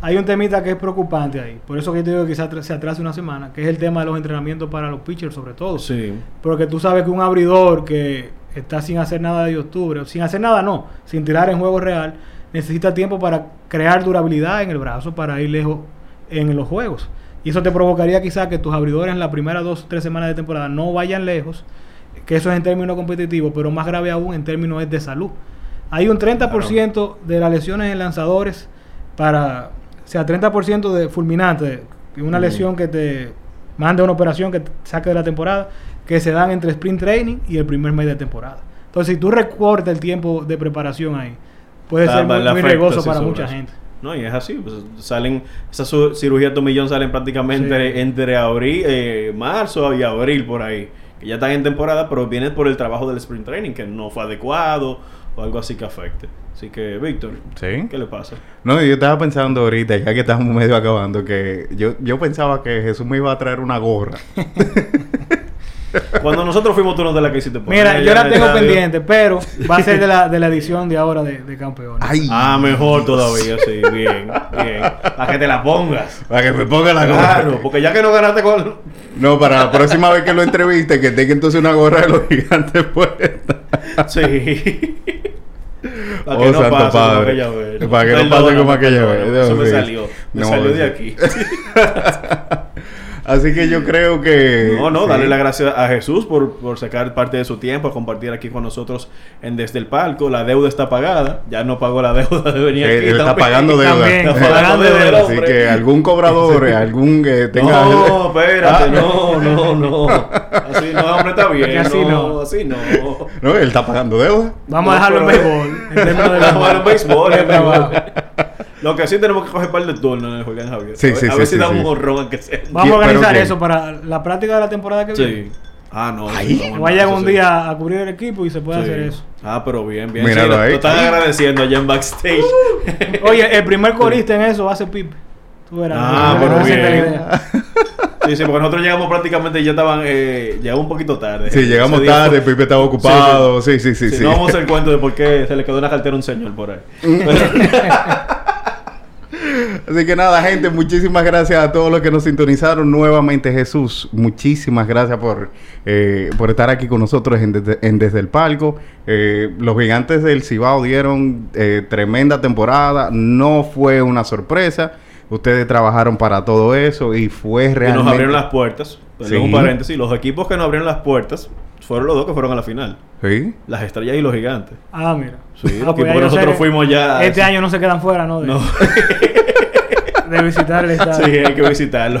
Speaker 4: hay un temita que es preocupante ahí. Por eso que yo te digo que quizás se atrase una semana, que es el tema de los entrenamientos para los pitchers sobre todo.
Speaker 2: Sí.
Speaker 4: Porque tú sabes que un abridor que está sin hacer nada de octubre, sin hacer nada no, sin tirar en juego real, necesita tiempo para crear durabilidad en el brazo para ir lejos en los juegos. Y eso te provocaría quizás que tus abridores en las primeras dos o tres semanas de temporada no vayan lejos, que eso es en términos competitivos, pero más grave aún en términos es de salud. Hay un 30% de las lesiones en lanzadores para, o sea, 30% de fulminante, una
Speaker 2: Mm.
Speaker 4: lesión que te manda una operación que te saque de la temporada, que se dan entre sprint training y el primer mes de temporada. Entonces, si tú recortas el tiempo de preparación ahí, puede ser muy, muy
Speaker 2: sí,
Speaker 4: para mucha gente.
Speaker 2: No, y es así. Pues, salen, esas cirugías tomillón salen prácticamente
Speaker 4: Sí.
Speaker 2: entre abril, eh, marzo y abril por ahí. Que ya están en temporada, pero vienen por el trabajo del sprint training, que no fue adecuado o algo así que afecte. Así que, Víctor,
Speaker 1: Sí.
Speaker 2: ¿qué le pasa?
Speaker 1: No, yo estaba pensando ahorita, ya que estamos medio acabando, que yo, yo pensaba que Jesús me iba a traer una gorra.
Speaker 2: Cuando nosotros fuimos, tú no te la quisiste poner.
Speaker 4: Mira, yo la tengo pendiente, pero va a ser de la, de la edición de ahora de, de campeones.
Speaker 1: Ay,
Speaker 2: Ah, mejor todavía, sí. Bien, bien. Para que te la pongas.
Speaker 1: para que me ponga la gorra.
Speaker 2: Claro, porque ya que no ganaste con...
Speaker 1: No, para la próxima vez que lo entreviste, que tenga entonces una gorra de los gigantes puesta.
Speaker 2: Sí. Para
Speaker 1: Oh,
Speaker 2: que no
Speaker 1: santo
Speaker 2: pase como
Speaker 1: padre.
Speaker 2: aquella vez.
Speaker 1: Para que no pase como aquella vez.
Speaker 2: Eso me salió. Me
Speaker 1: No,
Speaker 2: salió de
Speaker 1: sí.
Speaker 2: aquí.
Speaker 1: Así que yo creo que.
Speaker 2: No, no,
Speaker 1: sí.
Speaker 2: darle las gracias a Jesús por, por sacar parte de su tiempo a compartir aquí con nosotros en Desde el Palco. La deuda está pagada. Ya no pagó la deuda de venir
Speaker 1: Eh,
Speaker 2: aquí.
Speaker 1: él está pagando deuda.
Speaker 4: También,
Speaker 2: Está
Speaker 4: pagando
Speaker 2: pagando deuda.
Speaker 1: Así que algún cobrador, algún que tenga.
Speaker 2: No, espérate,
Speaker 1: Ah.
Speaker 2: no, no, no. Así no, hombre, está bien.
Speaker 4: Que así
Speaker 2: no,
Speaker 4: no.
Speaker 2: así no.
Speaker 1: No, él está pagando deuda.
Speaker 4: Vamos a
Speaker 2: No,
Speaker 4: dejarlo en
Speaker 2: pero-
Speaker 4: béisbol. En
Speaker 2: Vamos a ver béisbol,
Speaker 4: de
Speaker 2: en béisbol. Lo que sí tenemos que coger par de turnos en el Julián Javier.
Speaker 1: Sí,
Speaker 2: a ver,
Speaker 1: sí,
Speaker 2: a
Speaker 1: sí,
Speaker 2: ver
Speaker 1: sí,
Speaker 2: si damos
Speaker 1: sí.
Speaker 2: un honrón aunque sea.
Speaker 4: Vamos a
Speaker 1: ¿Pero
Speaker 4: organizar eso para la práctica de la temporada que viene.
Speaker 2: Sí. Ah, no. No,
Speaker 4: vayan un
Speaker 2: sí.
Speaker 4: día a cubrir el equipo y se puede
Speaker 2: Sí.
Speaker 4: hacer eso.
Speaker 2: Ah, pero bien, bien.
Speaker 1: Míralo ahí.
Speaker 2: Lo están agradeciendo allá en backstage.
Speaker 4: Oye, el primer corista en eso va a ser Pipe. Tú verás.
Speaker 2: Ah, pero bien. sí, sí, porque nosotros llegamos prácticamente y ya estaban. Eh, llegamos un poquito tarde.
Speaker 1: Sí, llegamos tarde,
Speaker 2: fue-
Speaker 1: Pipe estaba ocupado. Sí, sí, sí,
Speaker 2: Sí,
Speaker 1: sí.
Speaker 2: No vamos a hacer el cuento de por qué se le quedó una cartera a un señor por ahí.
Speaker 1: Así que nada, gente, muchísimas gracias a todos los que nos sintonizaron nuevamente, Jesús. Muchísimas gracias por, eh, por estar aquí con nosotros en Desde, en Desde el Palco. Eh, los gigantes del Cibao dieron eh, tremenda temporada. No fue una sorpresa. Ustedes trabajaron para todo eso y fue
Speaker 2: Y
Speaker 1: realmente...
Speaker 2: nos abrieron las puertas. Perdón,
Speaker 1: Sí.
Speaker 2: un paréntesis. Los equipos que nos abrieron las puertas fueron los dos que fueron a la final.
Speaker 1: Sí.
Speaker 2: Las estrellas y los gigantes.
Speaker 4: Ah, mira.
Speaker 2: Sí,
Speaker 4: Ah, pues
Speaker 2: que nosotros fuimos ya.
Speaker 4: Este año no se quedan fuera, ¿no? De,
Speaker 2: No.
Speaker 4: de visitar el estadio.
Speaker 2: sí, hay que visitarlo.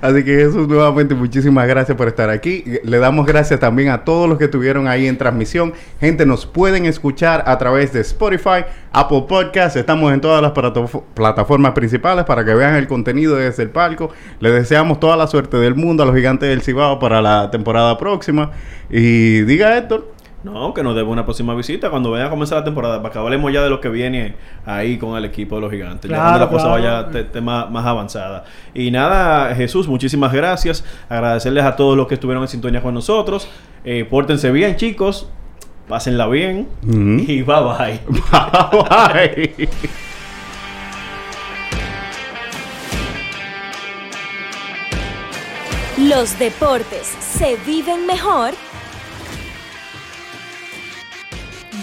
Speaker 1: Así que Jesús, nuevamente muchísimas gracias por estar aquí. Le damos gracias también a todos los que estuvieron ahí en transmisión. Gente, nos pueden escuchar a través de Spotify, Apple Podcasts. Estamos en todas las plataf- plataformas principales para que vean el contenido desde el palco. Les deseamos toda la suerte del mundo a los gigantes del Cibao para la temporada próxima. Y diga Héctor.
Speaker 2: No, que nos debe una próxima visita cuando vaya a comenzar la temporada, para que hablemos ya de lo que viene ahí con el equipo de los gigantes, ya cuando la cosa
Speaker 4: claro.
Speaker 2: vaya te- te más, más avanzada. Y nada, Jesús, muchísimas gracias. Agradecerles a todos los que estuvieron en sintonía con nosotros. Eh, pórtense bien, chicos. Pásenla bien. Y bye bye.
Speaker 1: Bye.
Speaker 5: Los deportes se viven mejor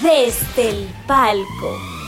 Speaker 5: desde el palco.